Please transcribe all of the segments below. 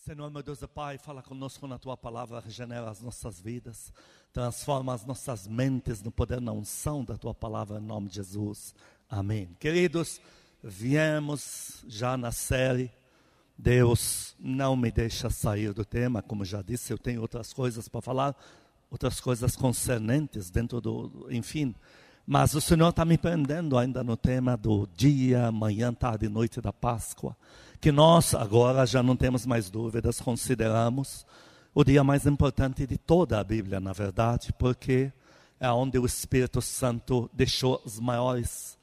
Senhor, meu Deus e Pai, fala conosco na tua palavra, regenera as nossas vidas, transforma as nossas mentes no poder na unção da tua palavra, em nome de Jesus. Amém. Queridos, viemos já na série. Deus não me deixa sair do tema, como já disse, eu tenho outras coisas para falar, outras coisas concernentes dentro do, enfim. Mas o Senhor está me prendendo ainda no tema do dia, manhã, tarde e noite da Páscoa que nós agora já não temos mais dúvidas, consideramos o dia mais importante de toda a Bíblia, na verdade, porque é onde o Espírito Santo deixou as maiores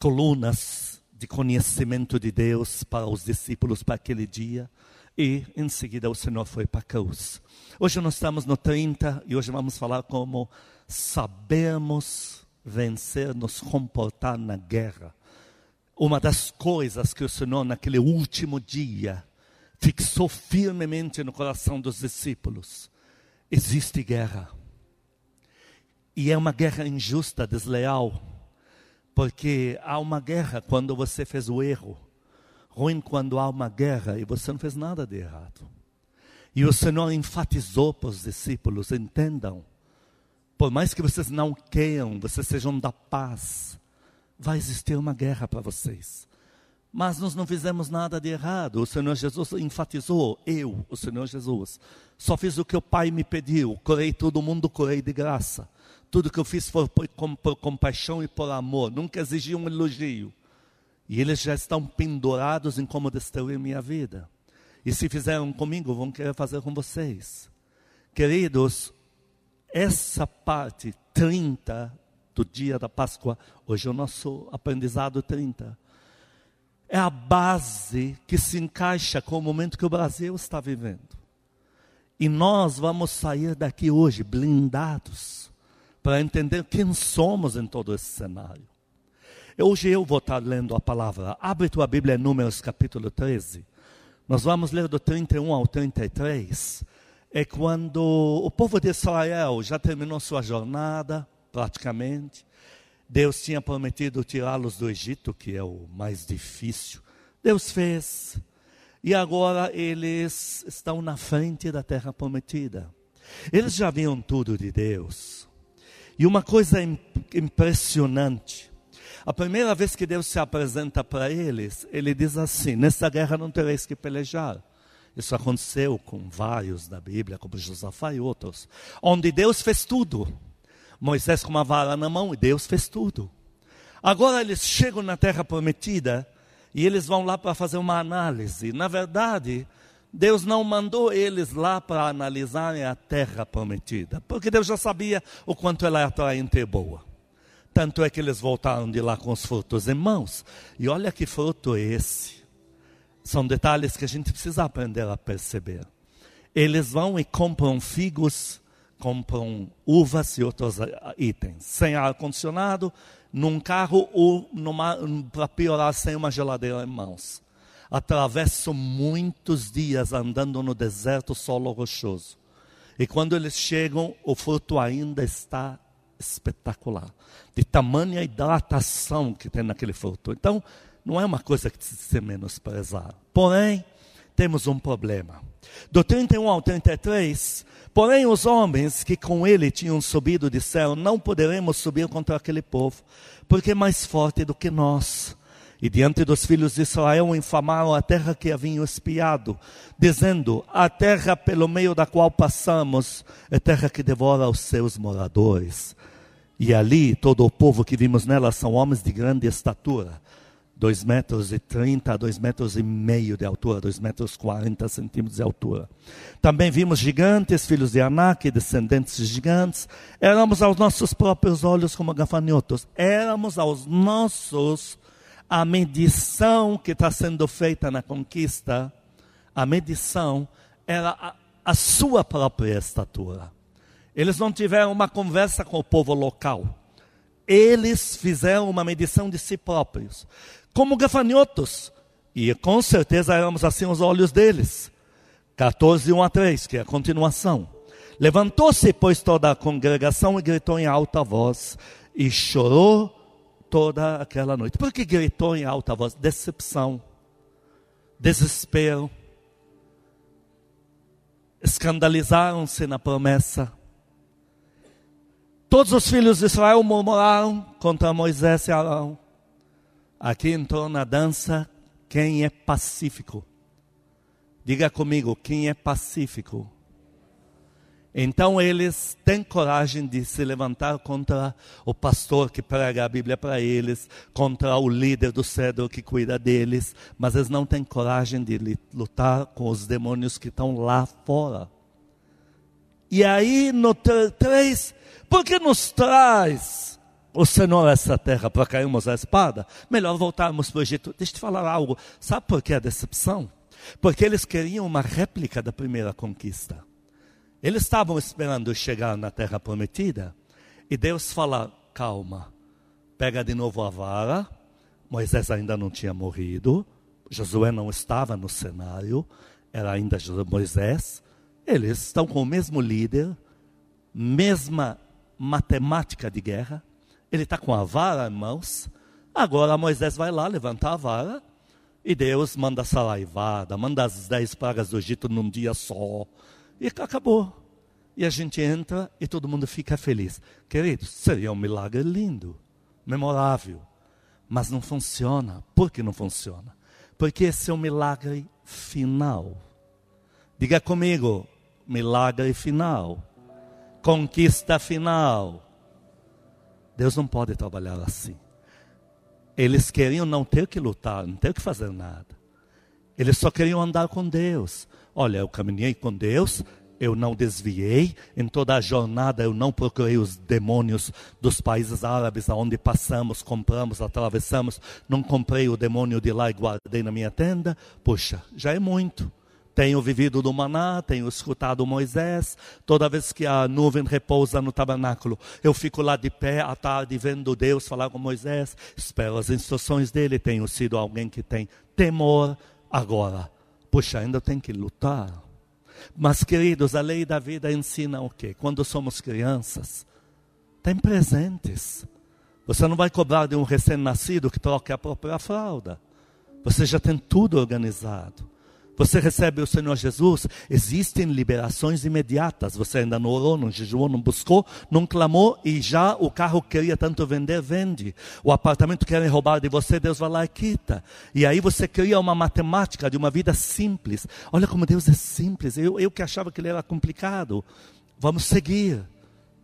colunas de conhecimento de Deus para os discípulos para aquele dia. E em seguida o Senhor foi para a cruz. Hoje nós estamos no 30 e hoje vamos falar como sabemos vencer, nos comportar na guerra uma das coisas que o Senhor, naquele último dia, fixou firmemente no coração dos discípulos: existe guerra. E é uma guerra injusta, desleal, porque há uma guerra quando você fez o erro, ruim quando há uma guerra e você não fez nada de errado. E o Senhor enfatizou para os discípulos: entendam, por mais que vocês não queiram, vocês sejam da paz, vai existir uma guerra para vocês. Mas nós não fizemos nada de errado. O Senhor Jesus enfatizou, eu, o Senhor Jesus, só fiz o que o Pai me pediu, curei todo mundo, curei de graça. Tudo que eu fiz foi por, por compaixão e por amor, nunca exigi um elogio. E eles já estão pendurados em como destruir minha vida. E se fizeram comigo, vão querer fazer com vocês. Queridos, essa parte 30 do dia da Páscoa, hoje é o nosso aprendizado 30. É a base que se encaixa com o momento que o Brasil está vivendo. E nós vamos sair daqui hoje blindados para entender quem somos em todo esse cenário. Hoje eu vou estar lendo a palavra. Abre tua Bíblia em Números capítulo 13. Nós vamos ler do 31 ao 33. É quando o povo de Israel já terminou sua jornada praticamente. Deus tinha prometido tirá-los do Egito, que é o mais difícil. Deus fez. E agora eles estão na frente da terra prometida. Eles já viram tudo de Deus. E uma coisa impressionante. A primeira vez que Deus se apresenta para eles, ele diz assim: Nessa guerra não tereis que pelejar. Isso aconteceu com vários da Bíblia, como Josafá e outros, onde Deus fez tudo. Moisés com uma vara na mão e Deus fez tudo. Agora eles chegam na terra prometida e eles vão lá para fazer uma análise. Na verdade, Deus não mandou eles lá para analisarem a terra prometida, porque Deus já sabia o quanto ela é atraente e boa. Tanto é que eles voltaram de lá com os frutos em mãos. E olha que fruto é esse. São detalhes que a gente precisa aprender a perceber. Eles vão e compram figos compram uvas e outros itens. Sem ar-condicionado, num carro ou para piorar, sem uma geladeira em mãos. Atravessam muitos dias andando no deserto solo rochoso. E quando eles chegam, o fruto ainda está espetacular. De tamanha hidratação que tem naquele fruto. Então, não é uma coisa que se ser. Porém, temos um problema. Do 31 ao 33, Porém, os homens que com ele tinham subido disseram: Não poderemos subir contra aquele povo, porque é mais forte do que nós. E diante dos filhos de Israel infamaram a terra que haviam espiado, dizendo: A terra pelo meio da qual passamos é terra que devora os seus moradores. E ali todo o povo que vimos nela são homens de grande estatura 2 metros e 30 a 2 metros e meio de altura, 2 metros e 40 centímetros de altura. Também vimos gigantes, filhos de Anak, descendentes de gigantes. Éramos aos nossos próprios olhos como gafanhotos. Éramos aos nossos a medição que está sendo feita na conquista, a medição era a, a sua própria estatura. Eles não tiveram uma conversa com o povo local. Eles fizeram uma medição de si próprios como gafanhotos. E com certeza éramos assim os olhos deles. 14, 1 a 3, que é a continuação. Levantou-se, pois, toda a congregação e gritou em alta voz, e chorou toda aquela noite. Por que gritou em alta voz? Decepção, desespero. escandalizaram-se na promessa. Todos os filhos de Israel murmuraram contra Moisés e Arão. Aqui entrou na dança quem é pacífico. Diga comigo, quem é pacífico? Então eles têm coragem de se levantar contra o pastor que prega a Bíblia para eles, contra o líder do cedro que cuida deles, mas eles não têm coragem de lutar com os demônios que estão lá fora. E aí no 3, por que nos traz o Senhor essa terra para cairmos a espada? Melhor voltarmos para o Egito. Deixa eu te falar algo. Sabe por que a decepção? Porque eles queriam uma réplica da primeira conquista. Eles estavam esperando chegar na terra prometida e Deus fala: calma, pega de novo a vara. Moisés ainda não tinha morrido, Josué não estava no cenário, era ainda Moisés. Eles estão com o mesmo líder, mesma matemática de guerra. Ele está com a vara em mãos. Agora Moisés vai lá levantar a vara e Deus manda salaivada, manda as dez pragas do Egito num dia só. E acabou. E a gente entra e todo mundo fica feliz. Queridos, seria um milagre lindo, memorável. Mas não funciona. Por que não funciona? Porque esse é um milagre final. Diga comigo, milagre final. Conquista final. Deus não pode trabalhar assim. Eles queriam não ter que lutar, não ter que fazer nada. Eles só queriam andar com Deus. Olha, eu caminhei com Deus, eu não desviei, em toda a jornada eu não procurei os demônios dos países árabes aonde passamos, compramos, atravessamos, não comprei o demônio de lá e guardei na minha tenda. Puxa, já é muito. Tenho vivido do maná, tenho escutado Moisés. Toda vez que a nuvem repousa no tabernáculo, eu fico lá de pé à tarde vendo Deus falar com Moisés. Espero as instruções dele. Tenho sido alguém que tem temor. Agora, puxa, ainda tem que lutar. Mas, queridos, a lei da vida ensina o quê? Quando somos crianças, tem presentes. Você não vai cobrar de um recém-nascido que troque a própria fralda. Você já tem tudo organizado. Você recebe o Senhor Jesus, existem liberações imediatas. Você ainda não orou, não jejuou, não buscou, não clamou e já o carro queria tanto vender, vende. O apartamento querem roubar de você, Deus vai lá e quita. E aí você cria uma matemática de uma vida simples. Olha como Deus é simples. Eu, eu que achava que ele era complicado. Vamos seguir.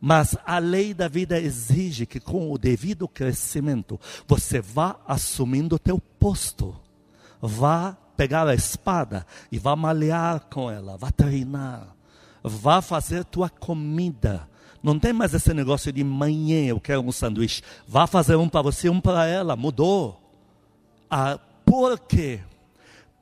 Mas a lei da vida exige que com o devido crescimento você vá assumindo o teu posto. Vá pegar a espada e vá malhar com ela, vá treinar, vá fazer tua comida. Não tem mais esse negócio de manhã eu quero um sanduíche. Vá fazer um para você, um para ela. Mudou. Ah, por quê?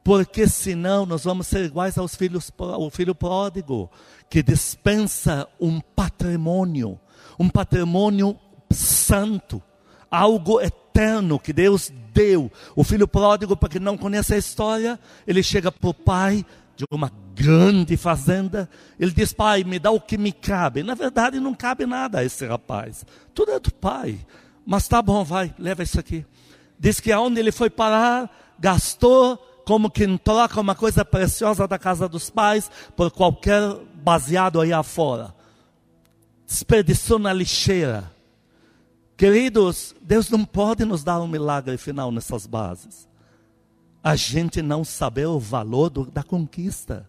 Porque senão nós vamos ser iguais aos filhos, ao filho pródigo, que dispensa um patrimônio, um patrimônio santo, algo eterno que Deus deu. O filho pródigo, para quem não conhece a história, ele chega para o pai de uma grande fazenda. Ele diz: Pai, me dá o que me cabe. Na verdade, não cabe nada a esse rapaz. Tudo é do pai. Mas tá bom, vai, leva isso aqui. Diz que aonde ele foi parar, gastou como quem troca uma coisa preciosa da casa dos pais por qualquer baseado aí afora. Desperdiçou na lixeira. Queridos, Deus não pode nos dar um milagre final nessas bases. A gente não saber o valor do, da conquista.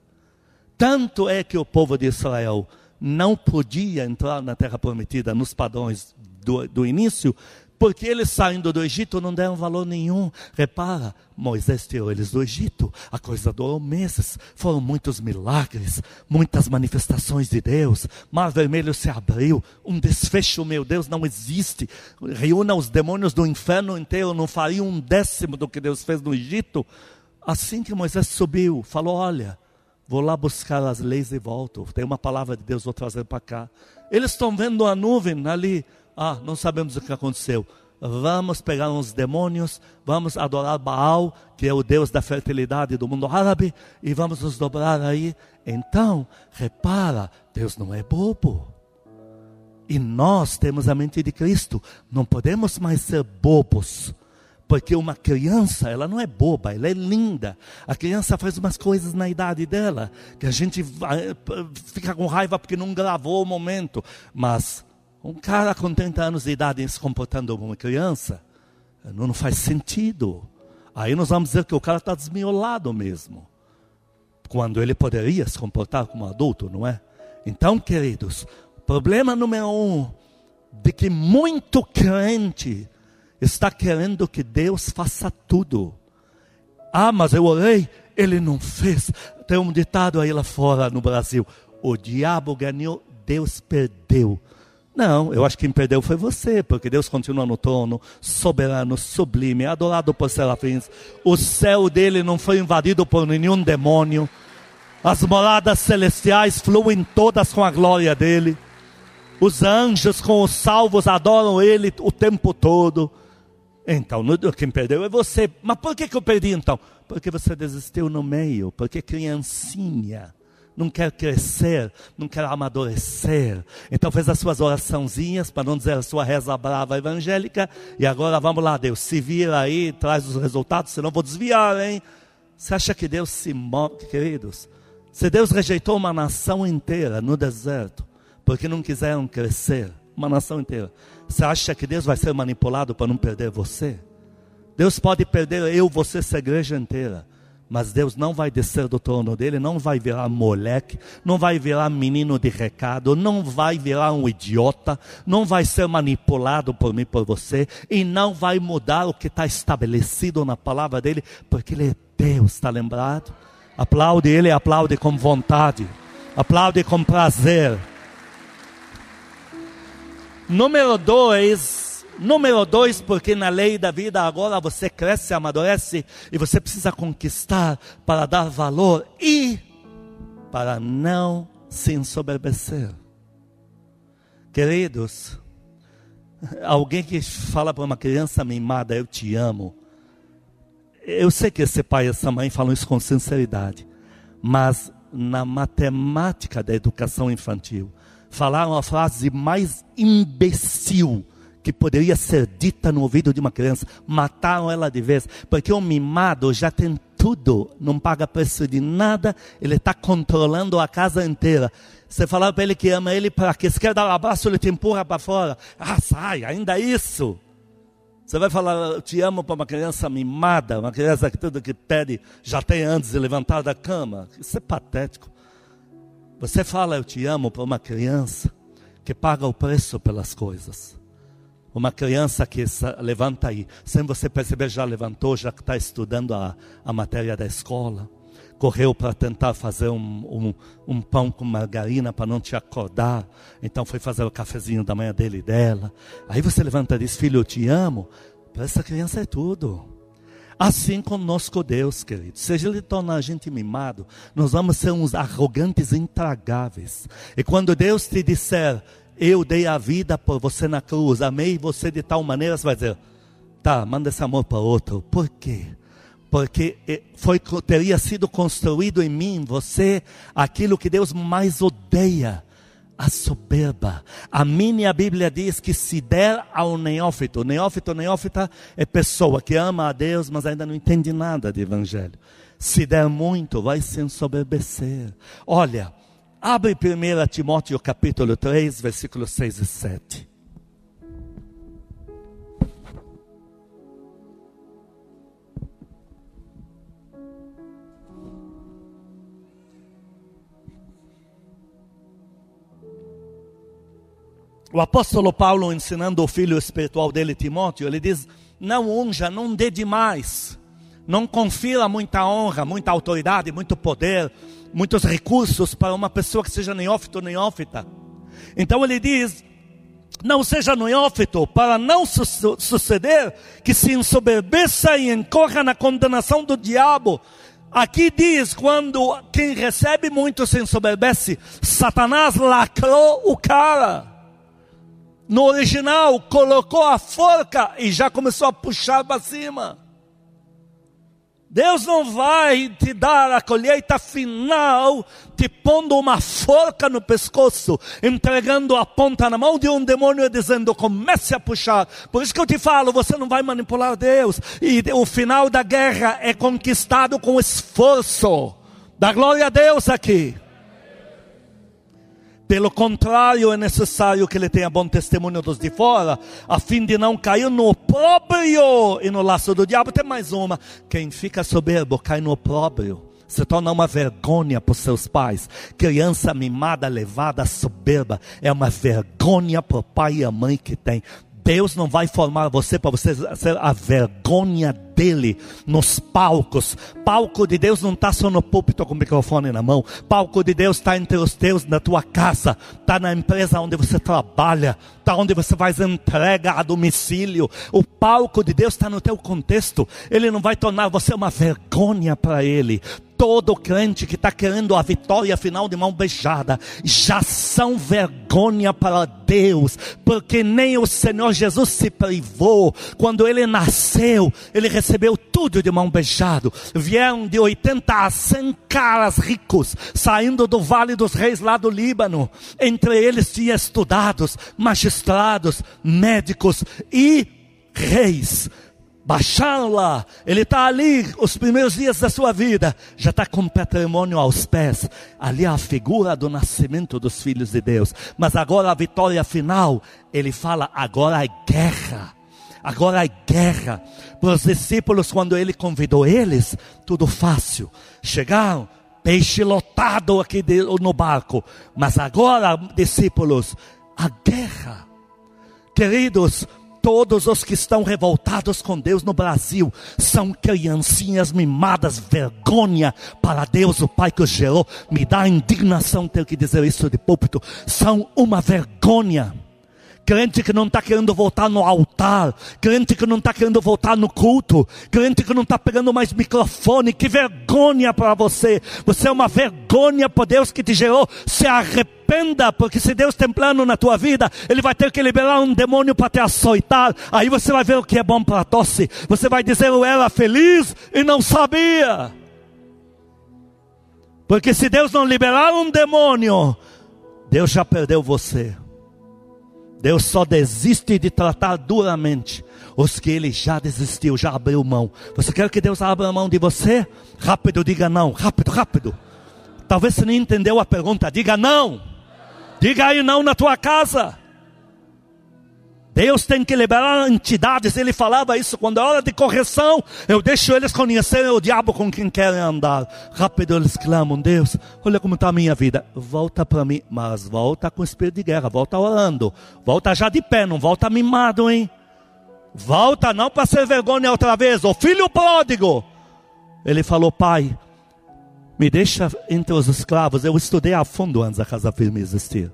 Tanto é que o povo de Israel não podia entrar na terra prometida nos padrões do, do início, porque eles saindo do Egito não deram valor nenhum. Repara, Moisés tirou eles do Egito. A coisa durou meses. Foram muitos milagres, muitas manifestações de Deus. Mar Vermelho se abriu. Um desfecho, meu Deus, não existe. Reúna os demônios do inferno inteiro, não faria um décimo do que Deus fez no Egito. Assim que Moisés subiu, falou: Olha, vou lá buscar as leis e volto. Tem uma palavra de Deus, vou trazer para cá. Eles estão vendo a nuvem ali ah, não sabemos o que aconteceu. Vamos pegar uns demônios, vamos adorar Baal, que é o Deus da fertilidade do mundo árabe, e vamos nos dobrar aí. Então, repara, Deus não é bobo. E nós temos a mente de Cristo. Não podemos mais ser bobos. Porque uma criança, ela não é boba, ela é linda. A criança faz umas coisas na idade dela, que a gente fica com raiva porque não gravou o momento. Mas um cara com 30 anos de idade se comportando como uma criança, não faz sentido. Aí nós vamos dizer que o cara está desmiolado mesmo. Quando ele poderia se comportar como adulto, não é? Então, queridos, problema número um, de que muito crente está querendo que Deus faça tudo. Ah, mas eu orei, ele não fez. Tem um ditado aí lá fora no Brasil: o diabo ganhou, Deus perdeu. Não, eu acho que quem perdeu foi você, porque Deus continua no trono, soberano, sublime, adorado por serafins. O céu dele não foi invadido por nenhum demônio. As moradas celestiais fluem todas com a glória dele. Os anjos com os salvos adoram ele o tempo todo. Então, quem perdeu é você. Mas por que, que eu perdi então? Porque você desistiu no meio, porque criancinha não quer crescer, não quer amadurecer. Então fez as suas oraçãozinhas, para não dizer a sua reza brava evangélica, e agora vamos lá, Deus, se vira aí, traz os resultados, senão vou desviar, hein? Você acha que Deus se move, queridos? Se Deus rejeitou uma nação inteira no deserto, porque não quiseram crescer, uma nação inteira, você acha que Deus vai ser manipulado para não perder você? Deus pode perder eu, você, essa igreja inteira. Mas Deus não vai descer do trono dele, não vai virar moleque, não vai virar menino de recado, não vai virar um idiota, não vai ser manipulado por mim, por você, e não vai mudar o que está estabelecido na palavra dele, porque ele é Deus, está lembrado? Aplaude ele, aplaude com vontade, aplaude com prazer. Número dois, número dois, porque na lei da vida agora você cresce, amadurece e você precisa conquistar para dar valor e para não se ensoberbecer. Queridos, alguém que fala para uma criança mimada, eu te amo. Eu sei que esse pai e essa mãe falam isso com sinceridade, mas na matemática da educação infantil, falaram a frase mais imbecil que poderia ser dita no ouvido de uma criança. Mataram ela de vez, porque o mimado já tem tudo, não paga preço de nada, ele está controlando a casa inteira. Você falar para ele que ama ele para que se quer dar um abraço, ele te empurra para fora. Ah, sai, ainda isso. Você vai falar, eu te amo para uma criança mimada, uma criança que tudo que pede já tem antes de levantar da cama. Isso é patético. Você fala eu te amo para uma criança que paga o preço pelas coisas. Uma criança que levanta aí, sem você perceber, já levantou, já está estudando a, a matéria da escola. Correu para tentar fazer um, um, um pão com margarina para não te acordar. Então foi fazer o cafezinho da manhã dele e dela. Aí você levanta e diz: Filho, eu te amo. Para essa criança é tudo. Assim conosco Deus, querido. Seja Ele torna a gente mimado, nós vamos ser uns arrogantes intragáveis. E quando Deus te disser, eu dei a vida por você na cruz, amei você de tal maneira, você vai dizer, tá, manda esse amor para outro. Por quê? Porque eh, foi, teria sido construído em mim, você, aquilo que Deus mais odeia a soberba. A minha Bíblia diz que se der ao neófito, neófito, neófita é pessoa que ama a Deus, mas ainda não entende nada de evangelho. Se der muito, vai se ensoberbecer. Olha, abre 1 Timóteo capítulo 3, versículos 6 e 7. O apóstolo Paulo, ensinando o filho espiritual dele, Timóteo, ele diz: não unja, não dê demais, não confira muita honra, muita autoridade, muito poder, muitos recursos para uma pessoa que seja neófito ou neófita. Então ele diz: não seja neófito, para não su suceder que se ensoberbeça e incorra na condenação do diabo. Aqui diz: quando quem recebe muito se ensoberbece, Satanás lacrou o cara. No original, colocou a forca e já começou a puxar para cima. Deus não vai te dar a colheita final te pondo uma forca no pescoço, entregando a ponta na mão de um demônio e dizendo: comece a puxar. Por isso que eu te falo: você não vai manipular Deus. E o final da guerra é conquistado com esforço. Dá glória a Deus aqui. Pelo contrário, é necessário que ele tenha bom testemunho dos de fora, a fim de não cair no próprio e no laço do diabo. Tem mais uma: quem fica soberbo cai no próprio. Se torna uma vergonha para os seus pais. Criança mimada, levada, soberba, é uma vergonha para o pai e a mãe que tem. Deus não vai formar você para você ser a vergonha dele nos palcos. Palco de Deus não está só no púlpito com o microfone na mão. Palco de Deus está entre os teus na tua casa, está na empresa onde você trabalha, está onde você faz entrega a domicílio. O palco de Deus está no teu contexto. Ele não vai tornar você uma vergonha para ele todo crente que está querendo a vitória final de mão beijada, já são vergonha para Deus, porque nem o Senhor Jesus se privou. Quando ele nasceu, ele recebeu tudo de mão beijada. Vieram de 80 a 100 caras ricos, saindo do Vale dos Reis lá do Líbano. Entre eles tinha estudados, magistrados, médicos e reis baixaram lá, ele está ali, os primeiros dias da sua vida, já está com patrimônio aos pés. Ali é a figura do nascimento dos filhos de Deus. Mas agora a vitória final, ele fala: agora é guerra. Agora é guerra. Para os discípulos, quando ele convidou eles, tudo fácil. Chegaram, peixe lotado aqui no barco. Mas agora, discípulos, a guerra. Queridos, Todos os que estão revoltados com Deus no Brasil são criancinhas mimadas, vergonha para Deus, o Pai que os gerou. Me dá indignação ter que dizer isso de púlpito. São uma vergonha crente que não está querendo voltar no altar, crente que não está querendo voltar no culto, crente que não está pegando mais microfone, que vergonha para você, você é uma vergonha para Deus que te gerou, se arrependa, porque se Deus tem plano na tua vida, Ele vai ter que liberar um demônio para te açoitar, aí você vai ver o que é bom para a tosse, você vai dizer eu era feliz e não sabia, porque se Deus não liberar um demônio, Deus já perdeu você. Deus só desiste de tratar duramente os que ele já desistiu, já abriu mão. Você quer que Deus abra mão de você? Rápido, diga não. Rápido, rápido. Talvez você nem entendeu a pergunta. Diga não. Diga aí não na tua casa. Deus tem que liberar entidades. Ele falava isso quando é hora de correção. Eu deixo eles conhecerem o diabo com quem querem andar. Rápido eles clamam: Deus, olha como está a minha vida. Volta para mim, mas volta com espírito de guerra. Volta orando. Volta já de pé, não volta mimado, hein? Volta não para ser vergonha outra vez. O filho pródigo. Ele falou: Pai, me deixa entre os escravos. Eu estudei a fundo antes da casa firme existir.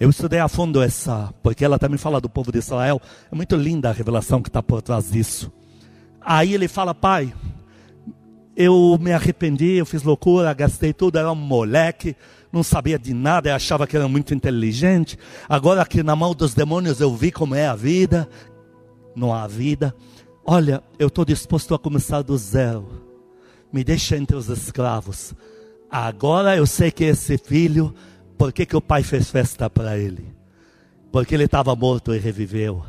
Eu estudei a fundo essa, porque ela também fala do povo de Israel. É muito linda a revelação que está por trás disso. Aí ele fala, pai, eu me arrependi, eu fiz loucura, gastei tudo, era um moleque, não sabia de nada, eu achava que era muito inteligente. Agora que na mão dos demônios eu vi como é a vida, não há vida. Olha, eu estou disposto a começar do zero. Me deixa entre os escravos. Agora eu sei que esse filho por que, que o pai fez festa para ele? Porque ele estava morto e reviveu.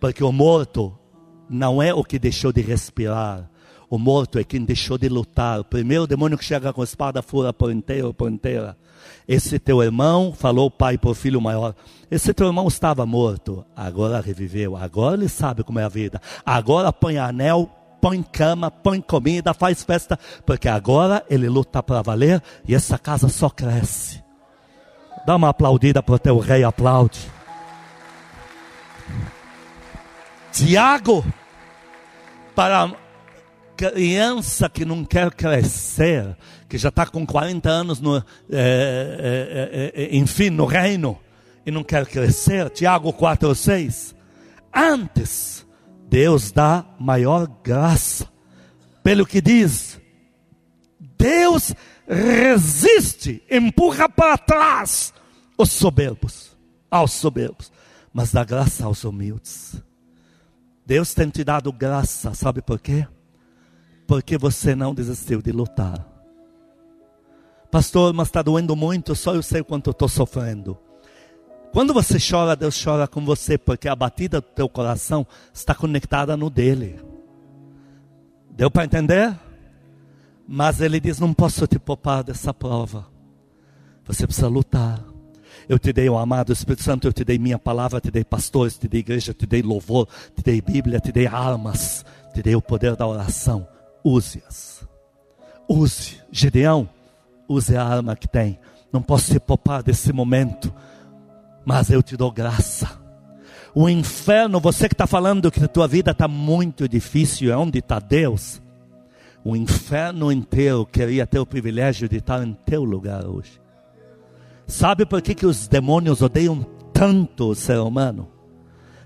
Porque o morto não é o que deixou de respirar. O morto é quem deixou de lutar. O primeiro demônio que chega com a espada fura por inteiro, por inteira. Esse teu irmão, falou o pai para o filho maior, esse teu irmão estava morto, agora reviveu, agora ele sabe como é a vida. Agora põe anel, põe cama, põe comida, faz festa, porque agora ele luta para valer e essa casa só cresce. Dá uma aplaudida para o teu rei, aplaude. Tiago, para criança que não quer crescer, que já está com 40 anos, no, é, é, é, enfim, no reino, e não quer crescer, Tiago 4 ou 6. Antes, Deus dá maior graça, pelo que diz, Deus resiste, empurra para trás os soberbos, aos soberbos, mas dá graça aos humildes. Deus tem te dado graça, sabe por quê? Porque você não desistiu de lutar. Pastor, mas está doendo muito, só eu sei quanto estou sofrendo. Quando você chora, Deus chora com você, porque a batida do teu coração está conectada no dele. Deu para entender? Mas ele diz: Não posso te poupar dessa prova. Você precisa lutar. Eu te dei o amado Espírito Santo, eu te dei minha palavra, te dei pastores, te dei igreja, te dei louvor, te dei Bíblia, te dei armas, te dei o poder da oração. Use-as. Use. Gedeão, use a arma que tem. Não posso te poupar desse momento mas eu te dou graça. O inferno, você que está falando que a tua vida está muito difícil, é onde está Deus? O inferno inteiro queria ter o privilégio de estar em teu lugar hoje. Sabe por que, que os demônios odeiam tanto o ser humano?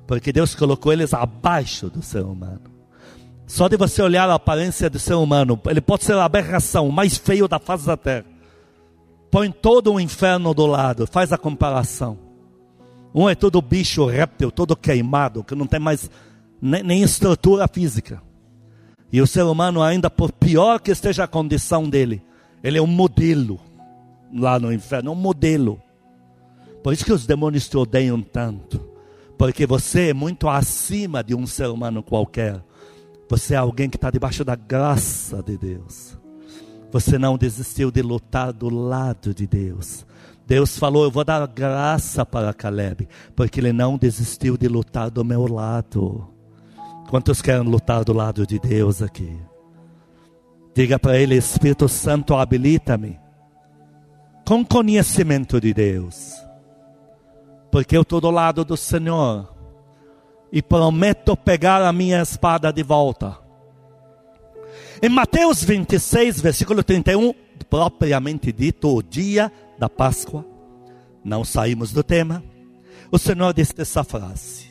Porque Deus colocou eles abaixo do ser humano. Só de você olhar a aparência do ser humano, ele pode ser a aberração, mais feio da face da terra. Põe todo o inferno do lado, faz a comparação. Um é todo bicho réptil, todo queimado, que não tem mais nem, estrutura física. E o ser humano, ainda por pior que esteja a condição dele, ele é um modelo lá no inferno, um modelo. Por isso que os demônios te odeiam tanto. Porque você é muito acima de um ser humano qualquer. Você é alguém que está debaixo da graça de Deus. Você não desistiu de lutar do lado de Deus. Deus falou: Eu vou dar graça para Caleb, porque ele não desistiu de lutar do meu lado. Quantos querem lutar do lado de Deus aqui? Diga para ele: Espírito Santo, habilita-me com conhecimento de Deus, porque eu estou do lado do Senhor e prometo pegar a minha espada de volta. Em Mateus 26, versículo 31, propriamente dito, o dia da Páscoa, não saímos do tema, o Senhor disse essa frase.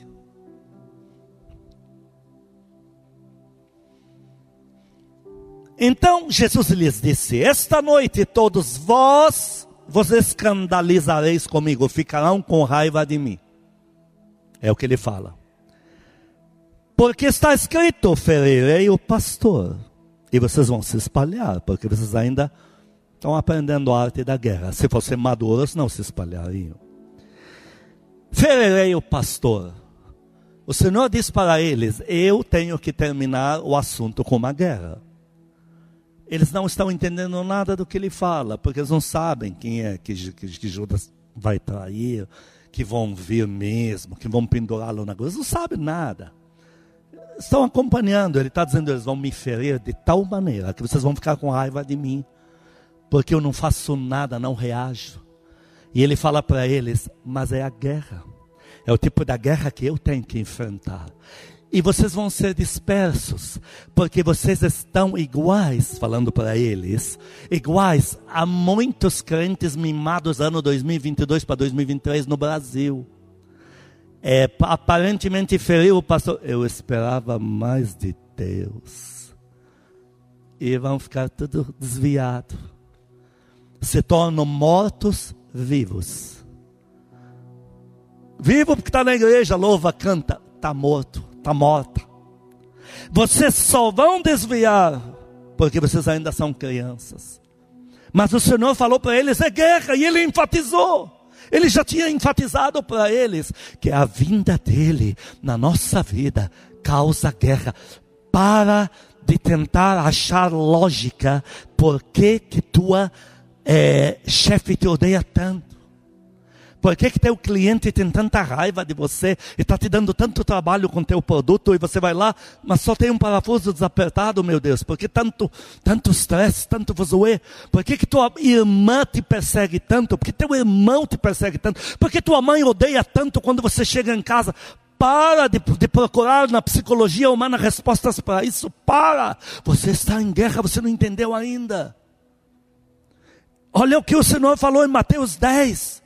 Então Jesus lhes disse: Esta noite todos vós vos escandalizareis comigo, ficarão com raiva de mim. É o que ele fala. Porque está escrito: ferirei o pastor. E vocês vão se espalhar, porque vocês ainda Estão aprendendo a arte da guerra. Se fossem maduros, não se espalhariam. Ferirei o pastor. O Senhor diz para eles: Eu tenho que terminar o assunto com uma guerra. Eles não estão entendendo nada do que ele fala, porque eles não sabem quem é que, que, que Judas vai trair, que vão vir mesmo, que vão pendurá-lo na cruz. Não sabem nada. Estão acompanhando. Ele está dizendo: Eles vão me ferir de tal maneira que vocês vão ficar com raiva de mim porque eu não faço nada, não reajo. E ele fala para eles: mas é a guerra, é o tipo da guerra que eu tenho que enfrentar. E vocês vão ser dispersos, porque vocês estão iguais, falando para eles, iguais a muitos crentes mimados ano 2022 para 2023 no Brasil. É, aparentemente feriu o pastor. Eu esperava mais de Deus. E vão ficar tudo desviado se tornam mortos vivos. Vivo porque está na igreja, louva, canta, está morto, está morta. Vocês só vão desviar porque vocês ainda são crianças. Mas o Senhor falou para eles: é guerra, e ele enfatizou. Ele já tinha enfatizado para eles que a vinda dele na nossa vida causa guerra. Para de tentar achar lógica por que que tua é, chefe te odeia tanto? Por que, que teu cliente tem tanta raiva de você e está te dando tanto trabalho com teu produto e você vai lá, mas só tem um parafuso desapertado, meu Deus? Por que tanto, tanto estresse, tanto vozoe? Por que, que tua irmã te persegue tanto? Por que teu irmão te persegue tanto? Por que tua mãe odeia tanto quando você chega em casa? Para de, de, procurar na psicologia humana respostas para isso. Para! Você está em guerra, você não entendeu ainda. Olha o que o Senhor falou em Mateus 10.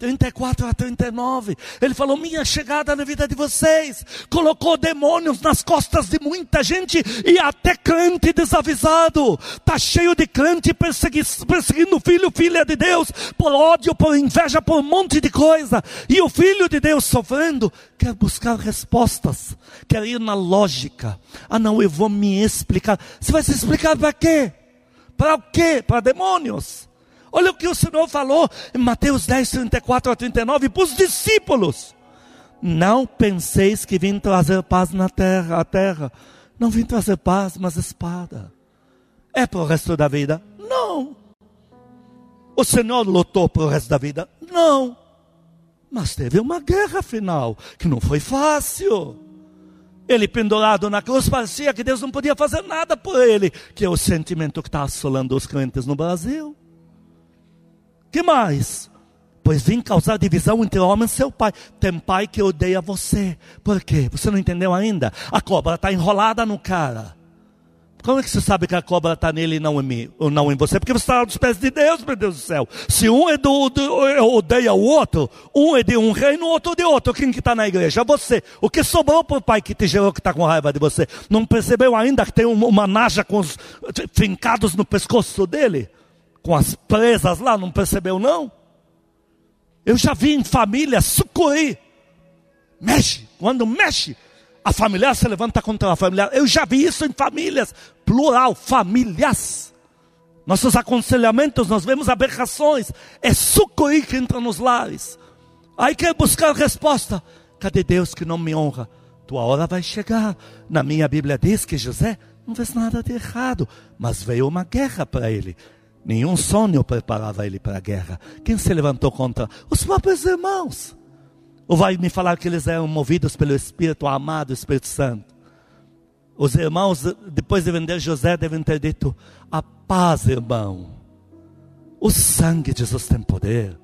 34 a 39. Ele falou: Minha chegada na vida de vocês colocou demônios nas costas de muita gente e até crente desavisado. Está cheio de crente persegui perseguindo filho, filha de Deus, por ódio, por inveja, por um monte de coisa. E o filho de Deus sofrendo, quer buscar respostas, quer ir na lógica. Ah, não, eu vou me explicar. Você vai se explicar para quê? Para o quê? Para demônios. Olha o que o Senhor falou em Mateus 10, 34 a 39 para os discípulos. Não penseis que vim trazer paz na terra, a terra. Não vim trazer paz, mas espada. É para o resto da vida? Não. O Senhor lutou para o resto da vida? Não. Mas teve uma guerra final, que não foi fácil. Ele pendurado na cruz, parecia que Deus não podia fazer nada por ele, que é o sentimento que está assolando os crentes no Brasil que mais? Pois vim causar divisão entre homem e seu pai. Tem pai que odeia você. Por quê? Você não entendeu ainda? A cobra está enrolada no cara. Como é que você sabe que a cobra está nele e não em mim, ou não em você? Porque você está aos pés de Deus, meu Deus do céu. Se um é do, do odeia o outro, um é de um reino, o outro de outro. Quem que está na igreja? Você. O que sobrou para o pai que te gerou que está com raiva de você? Não percebeu ainda que tem uma naja com os fincados no pescoço dele? Com as presas lá, não percebeu não? Eu já vi em família sucuri. Mexe, quando mexe, a familiar se levanta contra a familiar. Eu já vi isso em famílias, plural, famílias. Nossos aconselhamentos, nós vemos aberrações. É sucuri que entra nos lares. Aí quer buscar resposta. Cadê Deus que não me honra? Tua hora vai chegar. Na minha Bíblia diz que José não fez nada de errado, mas veio uma guerra para ele. Nenhum sonho preparava ele para a guerra. Quem se levantou contra? Os próprios irmãos. Ou vai me falar que eles eram movidos pelo Espírito amado, Espírito Santo? Os irmãos, depois de vender José, devem ter dito: A paz, irmão. O sangue de Jesus tem poder.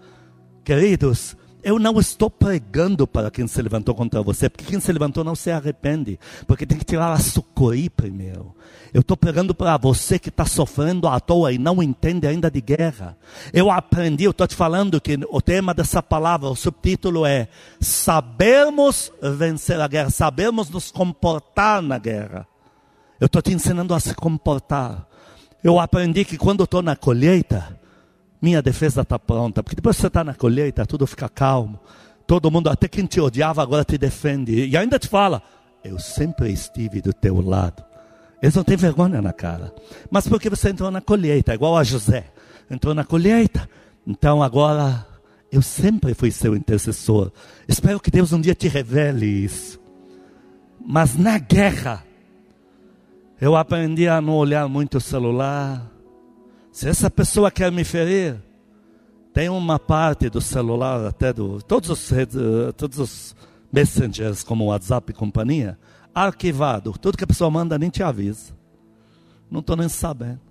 Queridos, eu não estou pregando para quem se levantou contra você, porque quem se levantou não se arrepende, porque tem que tirar a sucuri primeiro. Eu estou pregando para você que está sofrendo à toa e não entende ainda de guerra. Eu aprendi, eu estou te falando que o tema dessa palavra, o subtítulo é Sabemos vencer a guerra, sabemos nos comportar na guerra. Eu estou te ensinando a se comportar. Eu aprendi que quando estou na colheita, minha defesa está pronta. Porque depois que você está na colheita, tudo fica calmo. Todo mundo, até quem te odiava, agora te defende. E ainda te fala: Eu sempre estive do teu lado. Eles não têm vergonha na cara. Mas porque você entrou na colheita, igual a José. Entrou na colheita. Então agora, eu sempre fui seu intercessor. Espero que Deus um dia te revele isso. Mas na guerra, eu aprendi a não olhar muito o celular se essa pessoa quer me ferir, tem uma parte do celular, até do todos os, todos os messengers, como WhatsApp e companhia, arquivado. Tudo que a pessoa manda nem te avisa. Não estou nem sabendo.